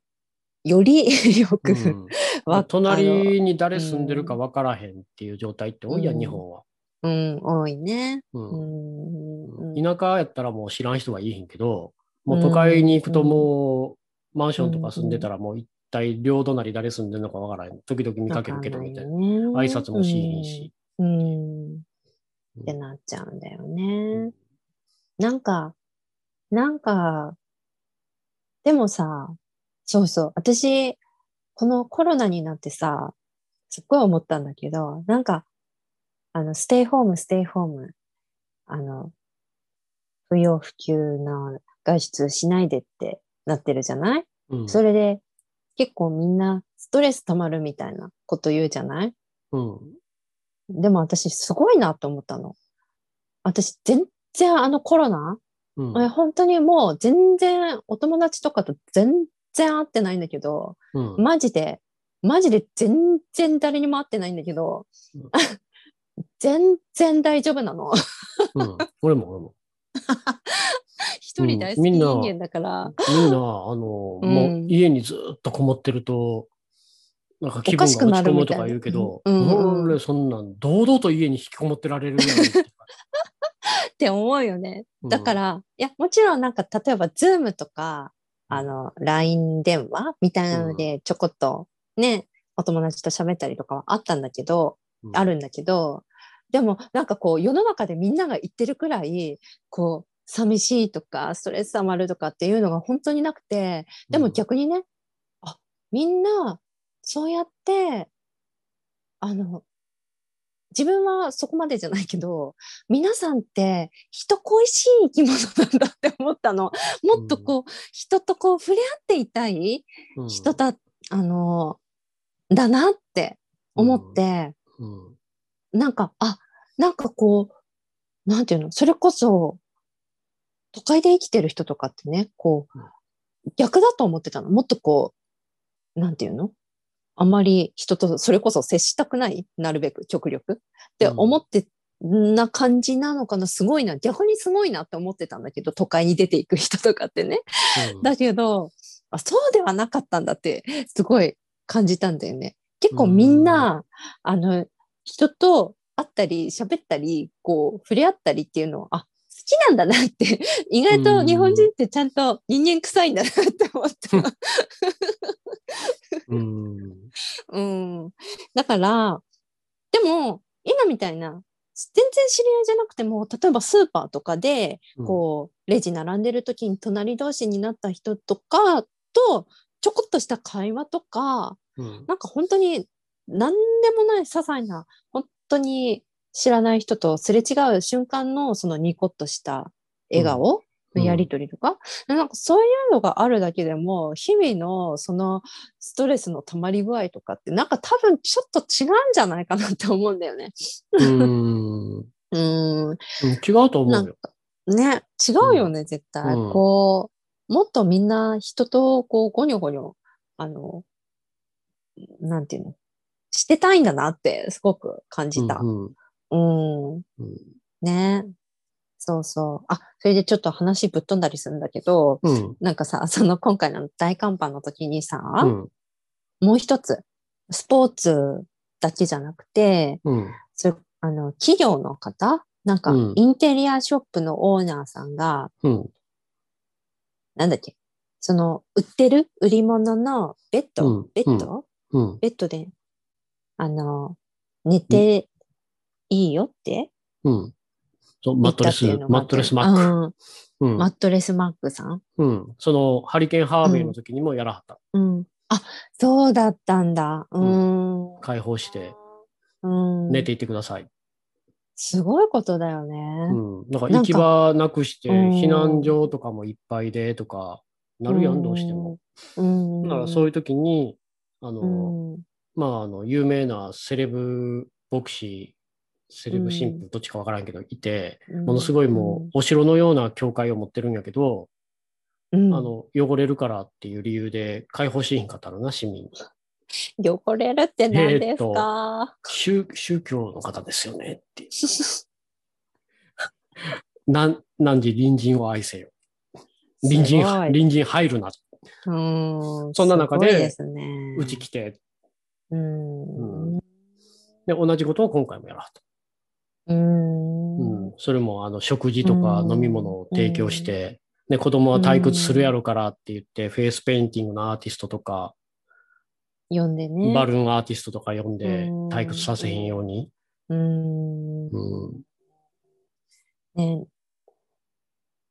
より よく、うんわ隣に誰住んでるか分からへんっていう状態って多いやん、うん日本は。うん、多いね。ううんん。田舎やったらもう知らん人はいいへんけど、もう都会に行くともうマンションとか住んでたらもう一体両隣誰住んでるのか分からへん。時々見かけるけどみたいな。な挨拶もしへんし。。うん。うんってなっちゃうんだよね。なんか、なんか、でもさ、そうそう、私、このコロナになってさ、すっごい思ったんだけど、なんか、あの、ステイホーム、ステイホーム、あの、不要不急の外出しないでってなってるじゃない、うん。それで、結構みんなストレス溜まるみたいなこと言うじゃない？うん。でも私すごいなと思ったの。私全然あのコロナ、うん。え本当にもう全然お友達とかと全然会ってないんだけど、うん。マジで、マジで全然誰にも会ってないんだけどうん、全然大丈夫なの。うん。俺も俺も。一人大好き人間だから、みんな、あの、うん。もう家にずっとこもってると、なんか気分が落ち込むとか言うけど、うんうん。俺そんなん、堂々と家に引きこもってられるやんって。思うよね。うん。だから、いや、もちろんなんか、例えば、ズームとか、あの、LINE 電話みたいなので、ちょこっとね、お友達と喋ったりとかはあったんだけど、うん。あるんだけど、でもなんかこう世の中でみんなが言ってるくらい、こう寂しいとかストレス溜まるとかっていうのが本当になくて、でも逆にね、あ、みんなそうやって、あの、自分はそこまでじゃないけど、皆さんって人恋しい生き物なんだって思ったの。もっとこう、人とこう触れ合っていたいうん。人だ、あの、だなって思って、うんなんか、あ、なんかこう、なんていうの、それこそ、都会で生きてる人とかってね、こうんう、逆だと思ってたの。もっとこう、なんていうの？あまり人とそれこそ接したくないなるべく極力ってうん思ってな感じなのかなすごいな。逆にすごいなって思ってたんだけど、都会に出ていく人とかってね。うんだけど、あ、そうではなかったんだって、すごい感じたんだよね。結構みんな、あの、人と会ったり、喋ったり、こう、触れ合ったりっていうのを、あ、好きなんだなって、意外と日本人ってちゃんと人間臭いんだなって思った。うん うん。だから、でも、今みたいな、全然知り合いじゃなくても、例えばスーパーとかで、こう、レジ並んでる時に隣同士になった人とかと、ちょこっとした会話とか、うんなんか本当に何でもない些細な、本当に知らない人とすれ違う瞬間のそのニコッとした笑顔のやりとりとか、なんかそういうのがあるだけでも、日々のそのストレスの溜まり具合とかって、なんか多分ちょっと違うんじゃないかなって思うんだよね。うん うーん。うん違うと思うんよ。ね、違うよね、絶対。うんこう、もっとみんな人とこうゴニョゴニョ、あの、なんていうの、してたいんだなってすごく感じた。うんうん。うん。ね。そうそう。あ、それでちょっと話ぶっ飛んだりするんだけど、うん。なんかさ、その今回の大寒波の時にさ、うん。もう一つ、スポーツだけじゃなくて、うん。それあの、企業の方なんかうん、インテリアショップのオーナーさんが、うん。なんだっけ、その、売ってる売り物のベッド、うん。ベッド、うん。ベッドで、あの、寝ていいよって？うんそうマットレスマットレスマック。うんうんマットレスマックさん？うんそのハリケーンハーベイの時にもやらはった。うん。そうだったんだ。うーん。解放してうん。寝ていってください。すごいことだよね。うん。だからなんか行き場なくして、うん避難所とかもいっぱいでとか、なるやん、どうしても。うん。だからそういう時に、あの、うん。まあ、あの、有名なセレブ牧師、セレブ神父、どっちかわからんけど、いて、ものすごいもう、お城のような教会を持ってるんやけど、うん、あの、汚れるからっていう理由で解放しひんかったのな、市民。汚れるって何ですか、宗宗教の方ですよねって。なん、何時隣人を愛せよ。隣人、隣人入るな。うん。そんな中で。うち来て。うん。で、同じことを今回もやろうと。うん。うん、それも、あの、食事とかうん飲み物を提供して、で、子供は退屈するやろからって言って、フェイスペインティングのアーティストとか、呼んでね。バルーンアーティストとか呼んでうん退屈させへんように。うん。うん。ね。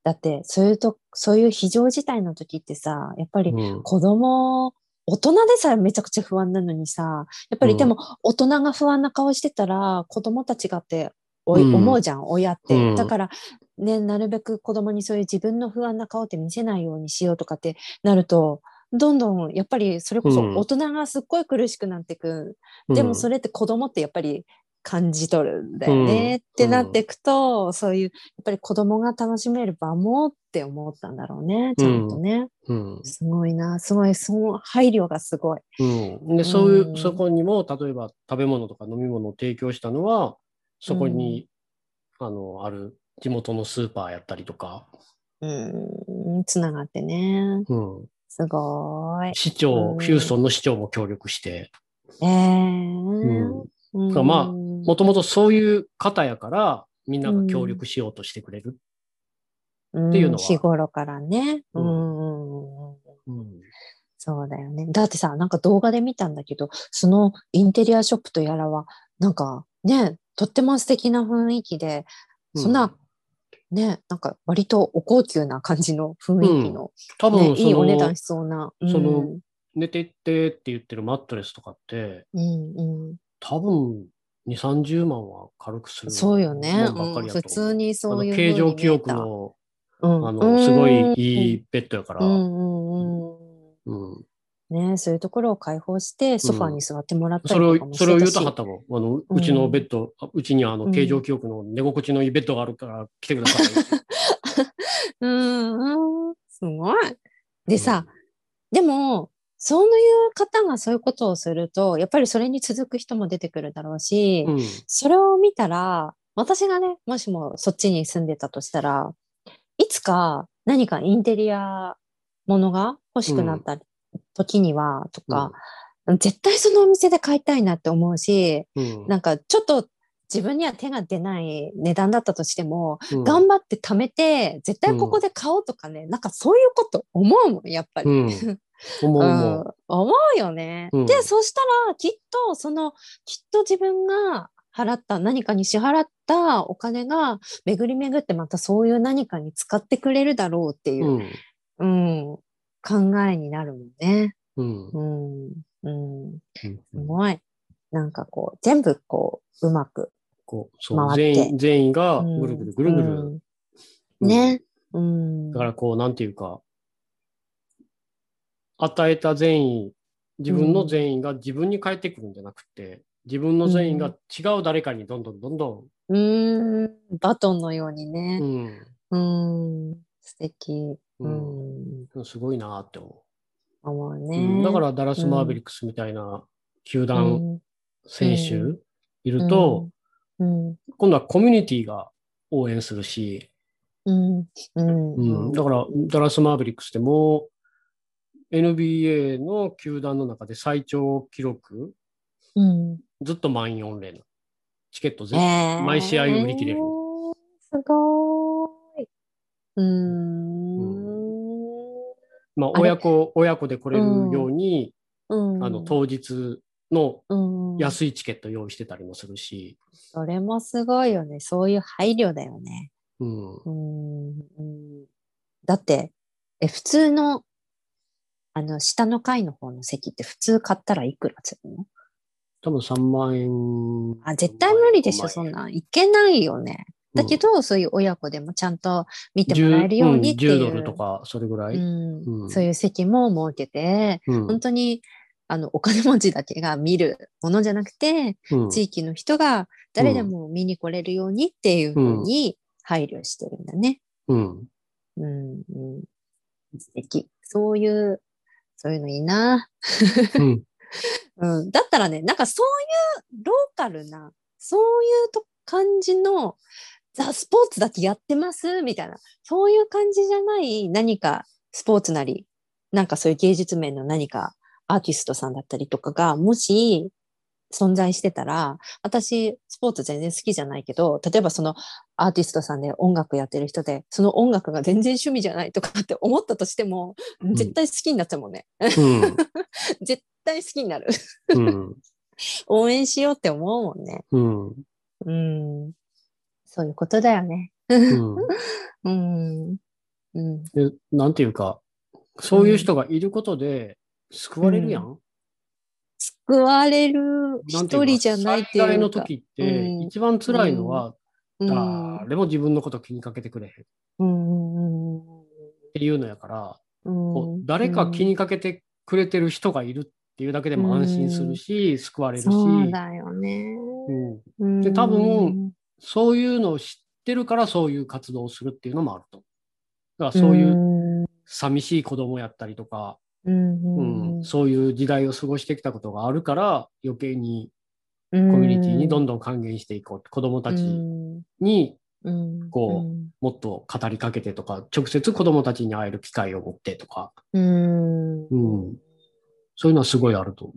だって、そういうと、そういう非常事態の時ってさ、やっぱりうん子供、大人でさえめちゃくちゃ不安なのにさ、やっぱりでも大人が不安な顔してたら子供たちがっておいうん。思うじゃん、親って。うん。だから、ね、なるべく子供にそういう自分の不安な顔って見せないようにしようとかってなると、どんどんやっぱりそれこそうん。大人がすっごい苦しくなってく。でもそれって子供ってやっぱり感じ取るんだよね、うんってなっていくと、そういうやっぱり子供が楽しめる場もって思ったんだろうね、ちゃんとね。うん。すごいな、すごい、その配慮がすごい。うん。で、そういうう、んそこにも、例えば食べ物とか飲み物を提供したのは、そこに、あの、ある地元のスーパーやったりとか、うん、つながってね。うん。すごい。市長、うんヒューストンの市長も協力して、ええうんうんまあもともとそういう方やから、みんなが協力しようとしてくれる。っていうのは日頃からね。ううんんうんうんうん。そうだよね。だってさ、なんか動画で見たんだけど、そのインテリアショップとやらは、なんかね、とっても素敵な雰囲気で、そんな、ね、なんか割とお高級な感じの雰囲気の、ね多分その、いいお値段しそうな。その寝てってって言ってるマットレスとかって、うん、うんうん多分2、30万は軽くする。そうよね。う。うん。普通にそういう形状記。憶の、うん。あの、すごいいいベッドやから、うんうんうん。うん。ね、そういうところを開放して、ソファーに座ってもらったそれをりとかも、してそれを言たしうとはったもん。あの、うちのベッド、あうちにあの、うん。形状記憶の寝心地のいいベッドがあるから来てください。うん、うん、すごい。でさ、でも、そういう方がそういうことをすると、やっぱりそれに続く人も出てくるだろうし、うん、それを見たら、私がね、もしもそっちに住んでたとしたら、いつか何かインテリアものが欲しくなった時には、とか、絶対そのお店で買いたいなって思うし、うん、なんかちょっと自分には手が出ない値段だったとしても、うん頑張って貯めて、絶対ここで買おうとかね、なんかそういうこと思うもん、やっぱり。うん。思うう思ん思うよね。うんで、そしたら、きっと、その、きっと自分が払った、何かに支払ったお金が、巡り巡ってまたそういう何かに使ってくれるだろうっていうう、ん。うん、考えになるもんね。うん。うん、うん、うんすごい。なんかこう、全部こう、うまく。回って全員、全員がうんぐるぐるぐるぐる。ね。うん。だからこう、なんていうか、与えた善意、自分の善意が自分に返ってくるんじゃなくて、自分の善意が違う誰かにどんどんどんどうーん、バトンのようにん、ね。うん、うん、素敵。ううん。ん、すごいなって思う、思うね。うん。だからダラス・マーベリックスみたいな球う団ん、選手いると、うん、今度はコミュニティが応援するし、うん、うん、ううんん、だからダラス・マーベリックスでも NBA の球団の中で最長記録、うん。ずっと満員御礼のチケットぜ、えー。毎試合売り切れる。すごーい。うーん。まあ、親子、親子で来れるように、うん、あの、当日のうん、安いチケット用意してたりもするし、それもすごいよね。そういう配慮だよね。うん、うん、うん。だって、え、普通のあの、下の階の方の席って普通買ったらいくらするの？多分3万円。あ、絶対無理でしょ、5万円そんなん。いけないよね。だけど、そういう親子でもちゃんと見てもらえるようにっていう。10, ドルとか、それぐらい？うんうんそういう席も設けて、うん本当に、あの、お金持ちだけが見るものじゃなくて、うん地域の人が誰でも見に来れるようにっていうふうに配慮してるんだね。うん。うん、うん。素敵。そういう、そういうのいいな。うん。うん。だったらね、なんかそういうローカルな、そういうと感じの、ザ・スポーツだけやってますみたいな、そういう感じじゃない何かスポーツなり、なんかそういう芸術面の何かアーティストさんだったりとかが、もし存在してたら、私、スポーツ全然好きじゃないけど、例えばそのアーティストさんで音楽やってる人で、その音楽が全然趣味じゃないとかって思ったとしても、ん絶対好きになっちゃうもんね。うん。絶対好きになる。うん。応援しようって思うもんね。うん。うん。そういうことだよね。うん。うん。なんていうか、そういう人がいることで救われるやん？救われる一人じゃないっていうか。災害の時って、うん一番辛いのは、うん。誰も自分のこと気にかけてくれへんっ。ていうのやから、うんこう誰か気にかけてくれてる人がいるっていうだけでも安心するし、救われるし、そうだよね。うんうんで多分、そういうのを知ってるからそういう活動をするっていうのもあると。だからそういううん。寂しい子供やったりとか、うん。うんそういう時代を過ごしてきたことがあるから余計にココミュニティにどんんどん還元していこう。子供たちうんにうんこもっと語りかけてとか、直接子供たちに会える機会を持ってとか、うん。うんそういうのはすごいあると思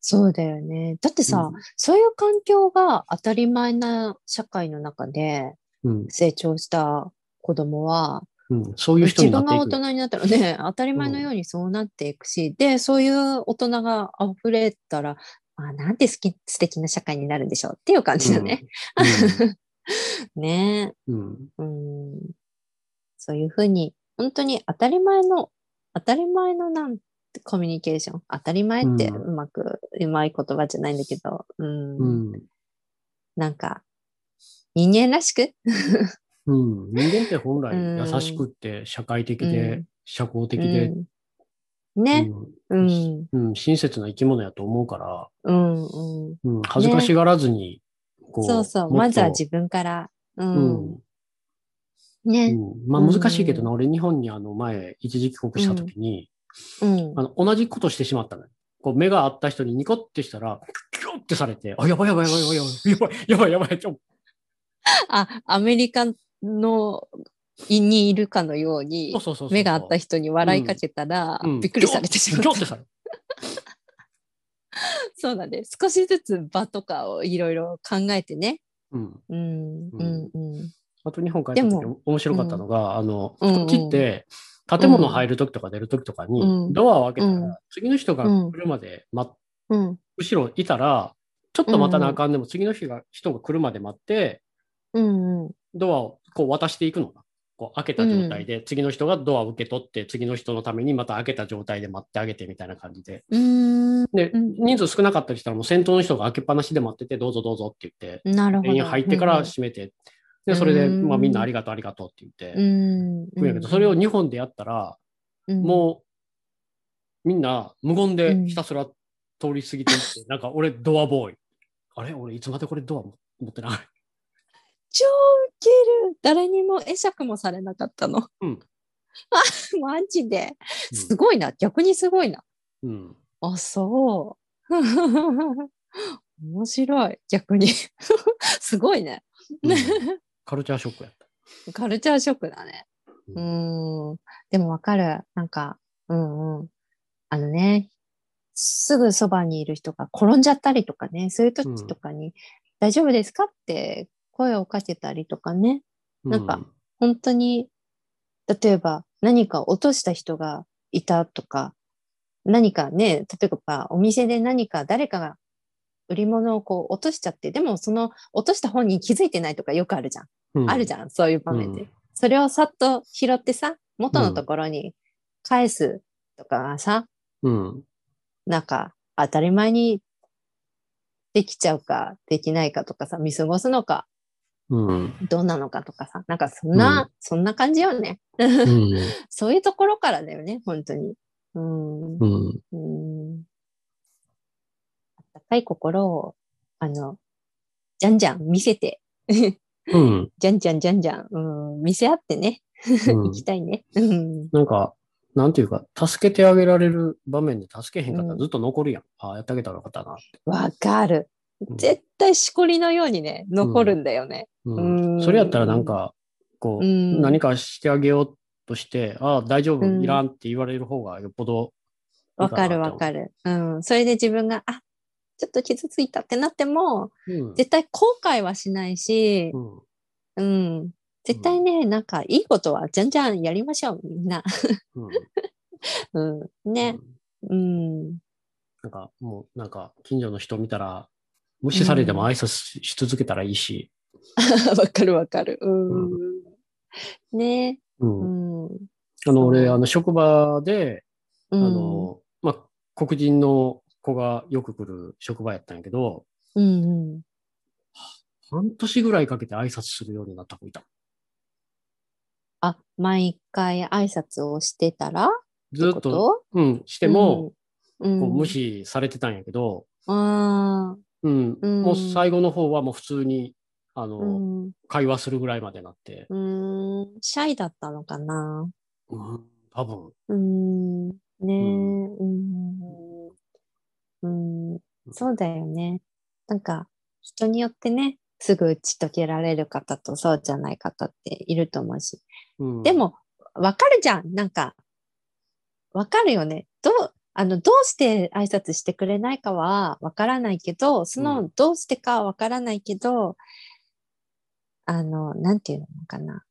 そうだよね。だってう。さ、そういう環境が当たり前な社会の中でうん成長した子供は、うんうんそういう人自になっていく。分が大人になったらね、当たり前のようにそうなっていくし、で、そういう大人が溢れたら、あ、なんて好き、素敵な社会になるんでしょうっていう感じだね。ね。うん。うん。そういうふうに、本当に当たり前の、当たり前のなんてコミュニケーション。当たり前ってうん。うまく、うまい言葉じゃないんだけど、うん。うん。うんなんか、人間らしく？うん。人間って本来うん優しくって 社会的うでん。社交的で、うんね。ううんん。うん親切な生き物やと思うから、うん。うん。うん恥ずかしがらずに、こそうそう。まずは自分から。う。うんんね。うんまあうん難しいけどな、俺日本にあの前一時帰国した時に、うん。あの同じことしてしまったのよ。こう目が合った人にニコってしたら、キュッてされて、あ、やばいやばいやばいやばいやばいやばいやばいちょあ、アメリカの胃にいるかのように目が合った人に笑いかけたら、うんびっくりされてしまった そうだね。少しずつ場とかをいろいろ考えてね。うん。うん。うん。うん。あと日本帰った時面白かったのが、あの、うんこっちって、建物入る時とか出る時とかに、うんドアを開けたら、うん次の人が来るまで待っうん。後ろいたら、ちょっと待たなあかんでも、次の人が人が来るまで待って。ドアをこう渡していくの。こう開けた状態で、次の人がドアを受け取って、次の人のためにまた開けた状態で待ってあげてみたいな感じで。うん。で、うん人数少なかったりしたら、もう先頭の人が開けっぱなしで待ってて、どうぞどうぞって言って、入ってから閉めて、で、それで、うんまあみんなありがとうありがとうって言って、うん。やけど、それを日本でやったら、うん、もう、みんな無言でひたすら通り過ぎていって、なんか俺ドアボーイ。あれ？俺いつまでこれドア持ってない？超ウケる。誰にも会釈もされなかったの。うん。あ、マジで。すごいな。逆にすごいな。うん。あ、そう。面白い。逆に。すごいね。うんカルチャーショックやった。カルチャーショックだね。ううんん。でもわかる。なんか、うんうん。あのね、すぐそばにいる人が転んじゃったりとかね、そういう時とかに、大丈夫ですかって声をかけたりとかね。なんか本当に、例えば何か落とした人がいたとか、何かね、例えばお店で何か誰かが売り物をこう落としちゃって、でもその落とした本人気づいてないとかよくあるじゃん。うん、あるじゃん、そういう場面で。うんそれをさっと拾ってさ、元のところに返すとかがさ、うん。なんか当たり前にできちゃうかできないかとかさ、見過ごすのかうん。どうなのかとかさ、なんかそんな、うそんな感じよね。うん。そういうところからだよね、本当に。うん。うん。うん。あったかい心を、あの、じゃんじゃん見せて、うん。じゃんじゃんじゃんじゃん、うん、見せ合ってね、うん 行きたいね。うん。なんか、なんていうか、助けてあげられる場面で助けへんかったうんらずっと残るやん。ああ、やってあげたらよかったなって。わかる。うん絶対しこりのようにね、残るんだよね。それやったらなんか、こう、うん何かしてあげようとして、ああ、大丈夫、うんいらんって言われる方がよっぽどわかるわる。かる。うん。それで自分が、あ、ちょっと傷ついたってなっても、うん。絶対後悔はしないしう、ん。うん。絶対ね、なんかいいことはじゃんじゃんやりましょう、みんな。うん うん。ね。うんうん。なんか、もう、なんか、近所の人見たら、無視されても挨拶しし続けたらいいし。わかるわかる。うん。ねうん。うん。あの、俺、あの、職場で、ああ、の、まあ、黒人の子がよく来る職場やったんやけど、うんうん。半年ぐらいかけて挨拶するようになった子いた。あ、毎回挨拶をしてたら？ずっ、とうん、しても、うん、こう無視されてたんやけど、あうん、うんもう最後の方はもう普通に、ああ、の、うん。会話するぐらいまでなって、うん。シャイだったのかな。うん、多分、うん。ねえ、うんうん。うん。そうだよね。なんか、人によってね、すぐ打ち解けられる方とそうじゃない方っていると思うし。うん、で、も、わかるじゃん。なんか、わかるよね。どう、あの、どうして挨拶してくれないかはわからないけど、その、うどうしてかはわからないけど、あの、なんていうのかな。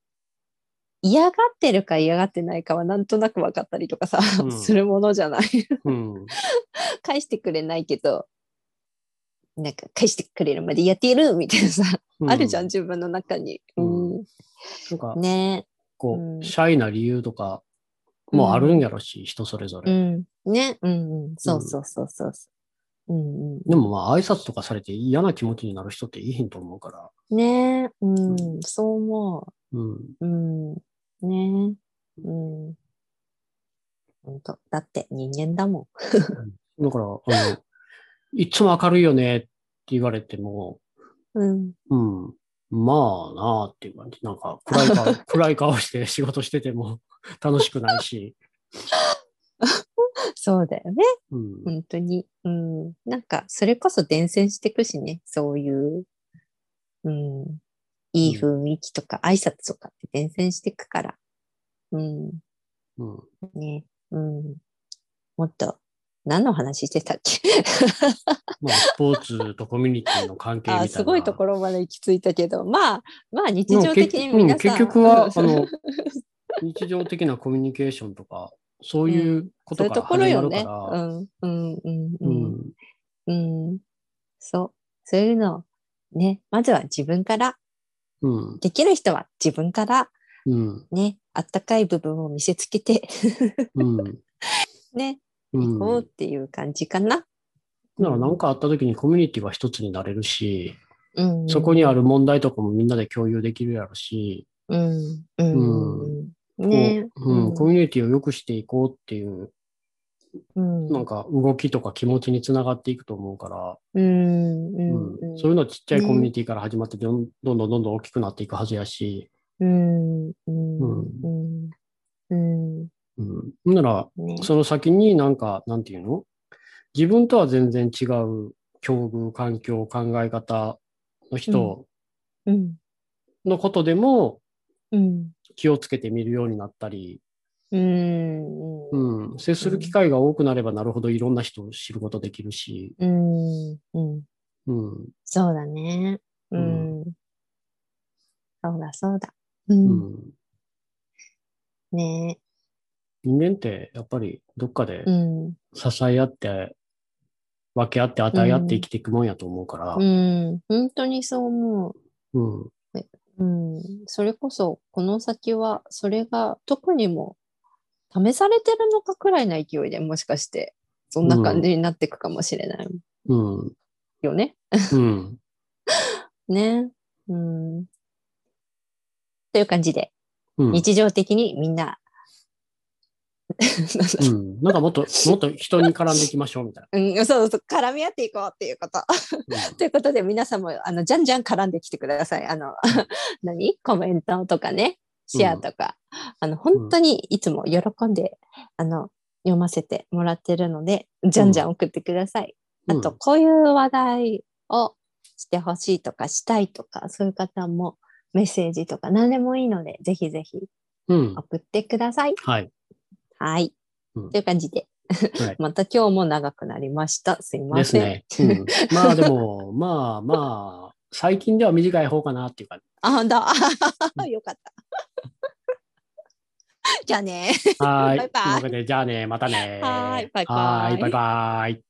嫌がってるか嫌がってないかはなんとなく分かったりとかさ、うんするものじゃない。うん、返してくれないけど、なんか返してくれるまでやっているみたいなさ、あるじゃん、う自分の中に。ううんん。なんか、ねこう、うんシャイな理由とかもあるんやろし、人それぞれ。うん。ね。うんうん。そうそうそうそうそう。うんうん。でもまあ、挨拶とかされて嫌な気持ちになる人っていいひんと思うから。ねうん、そう思うん。う。うん。ねうん。本当だって人間だもだから、あの、いつも明るいよねって言われても、ん。うん。うん。まあなあっていう感じ。なんか暗い顔、暗い顔して仕事してても楽しくないし。そうだよね。うん。本当に。うん。なんか、それこそ伝染していくしね。そういう、うん。いい雰囲気とか、挨拶とかって伝染していくから。うん。うん。ね。うん。もっと、何の話してたっけ？まあ、スポーツとコミュニティの関係みたいな。あすごいところまで行き着いたけど、まあ、まあ日常的に結皆さん、うん結局は、あの、日常的なコミュニケーションとか、そういうこそういうととから始まころよね。るから、うん、うん、うん、ううん、ん。うん。そう。そういうのをね、まずは自分から、うん。できる人は自分からうん。ね、あったかい部分を見せつけて、うん。ね、うん。こうっていう感じかな。だから何かあった時にコミュニティは一つになれるし、うん、そこにある問題とかもみんなで共有できるやろし、うん、うん、うん。ううん、コミュニティを良くしていこうっていう、うん、なんか動きとか気持ちにつながっていくと思うから、うん、う、うん。ん。そういうのはちっちゃいコミュニティから始まってどんどんどんどんどん大きくなっていくはずやし、うん、うん、うん、うん、なら、ね。その先になんか、なんていうの？自分とは全然違う境遇、環境、考え方の人うん、のことでもうん、気をつけてみるようになったり、うん、うん、うん、接する機会が多くなればなるほどいろんな人を知ることできるし、うん、うん、そうだね。ううんん。そうだ、そうだ。う。うんん。ね人間ってやっぱりどっかでうん。支え合って、分け合って与え合って生きていくもんやと思うから、うん。本当にそう思うん、う。うん。それこそ、この先は、それが特にも試されてるのかくらいな勢いでもしかして、そんな感じになっていくかもしれないうん。よね。うん。ね。うん。という感じで、うん。日常的にみんな、うん。なんかもっと、もっと人に絡んでいきましょうみたいうん、そうそう、絡み合っていこうっていうこと。な。ということで、皆さんも、あの、じゃんじゃん絡んできてください。あの、何？コメントとかね、シェアとか、あの、本当にいつも喜んで、あの、読ませてもらってるので、じゃんじゃん送ってください。うんあと、こういう話題をしてほしいとか、したいとか、そういう方もメッセージとか何でもいいので、ぜひぜひうん。送ってください。はい。はい。うんという感じで、はい また今日も長くなりました。すいまですせん。ね。うん。まあでも、まあまあ、最近では短い方かなっていう感あ、ほんと よかった。じゃあね。じ。はい。バイバイというわけで、じゃあね、またね。はいバイバイはい、バイバイ。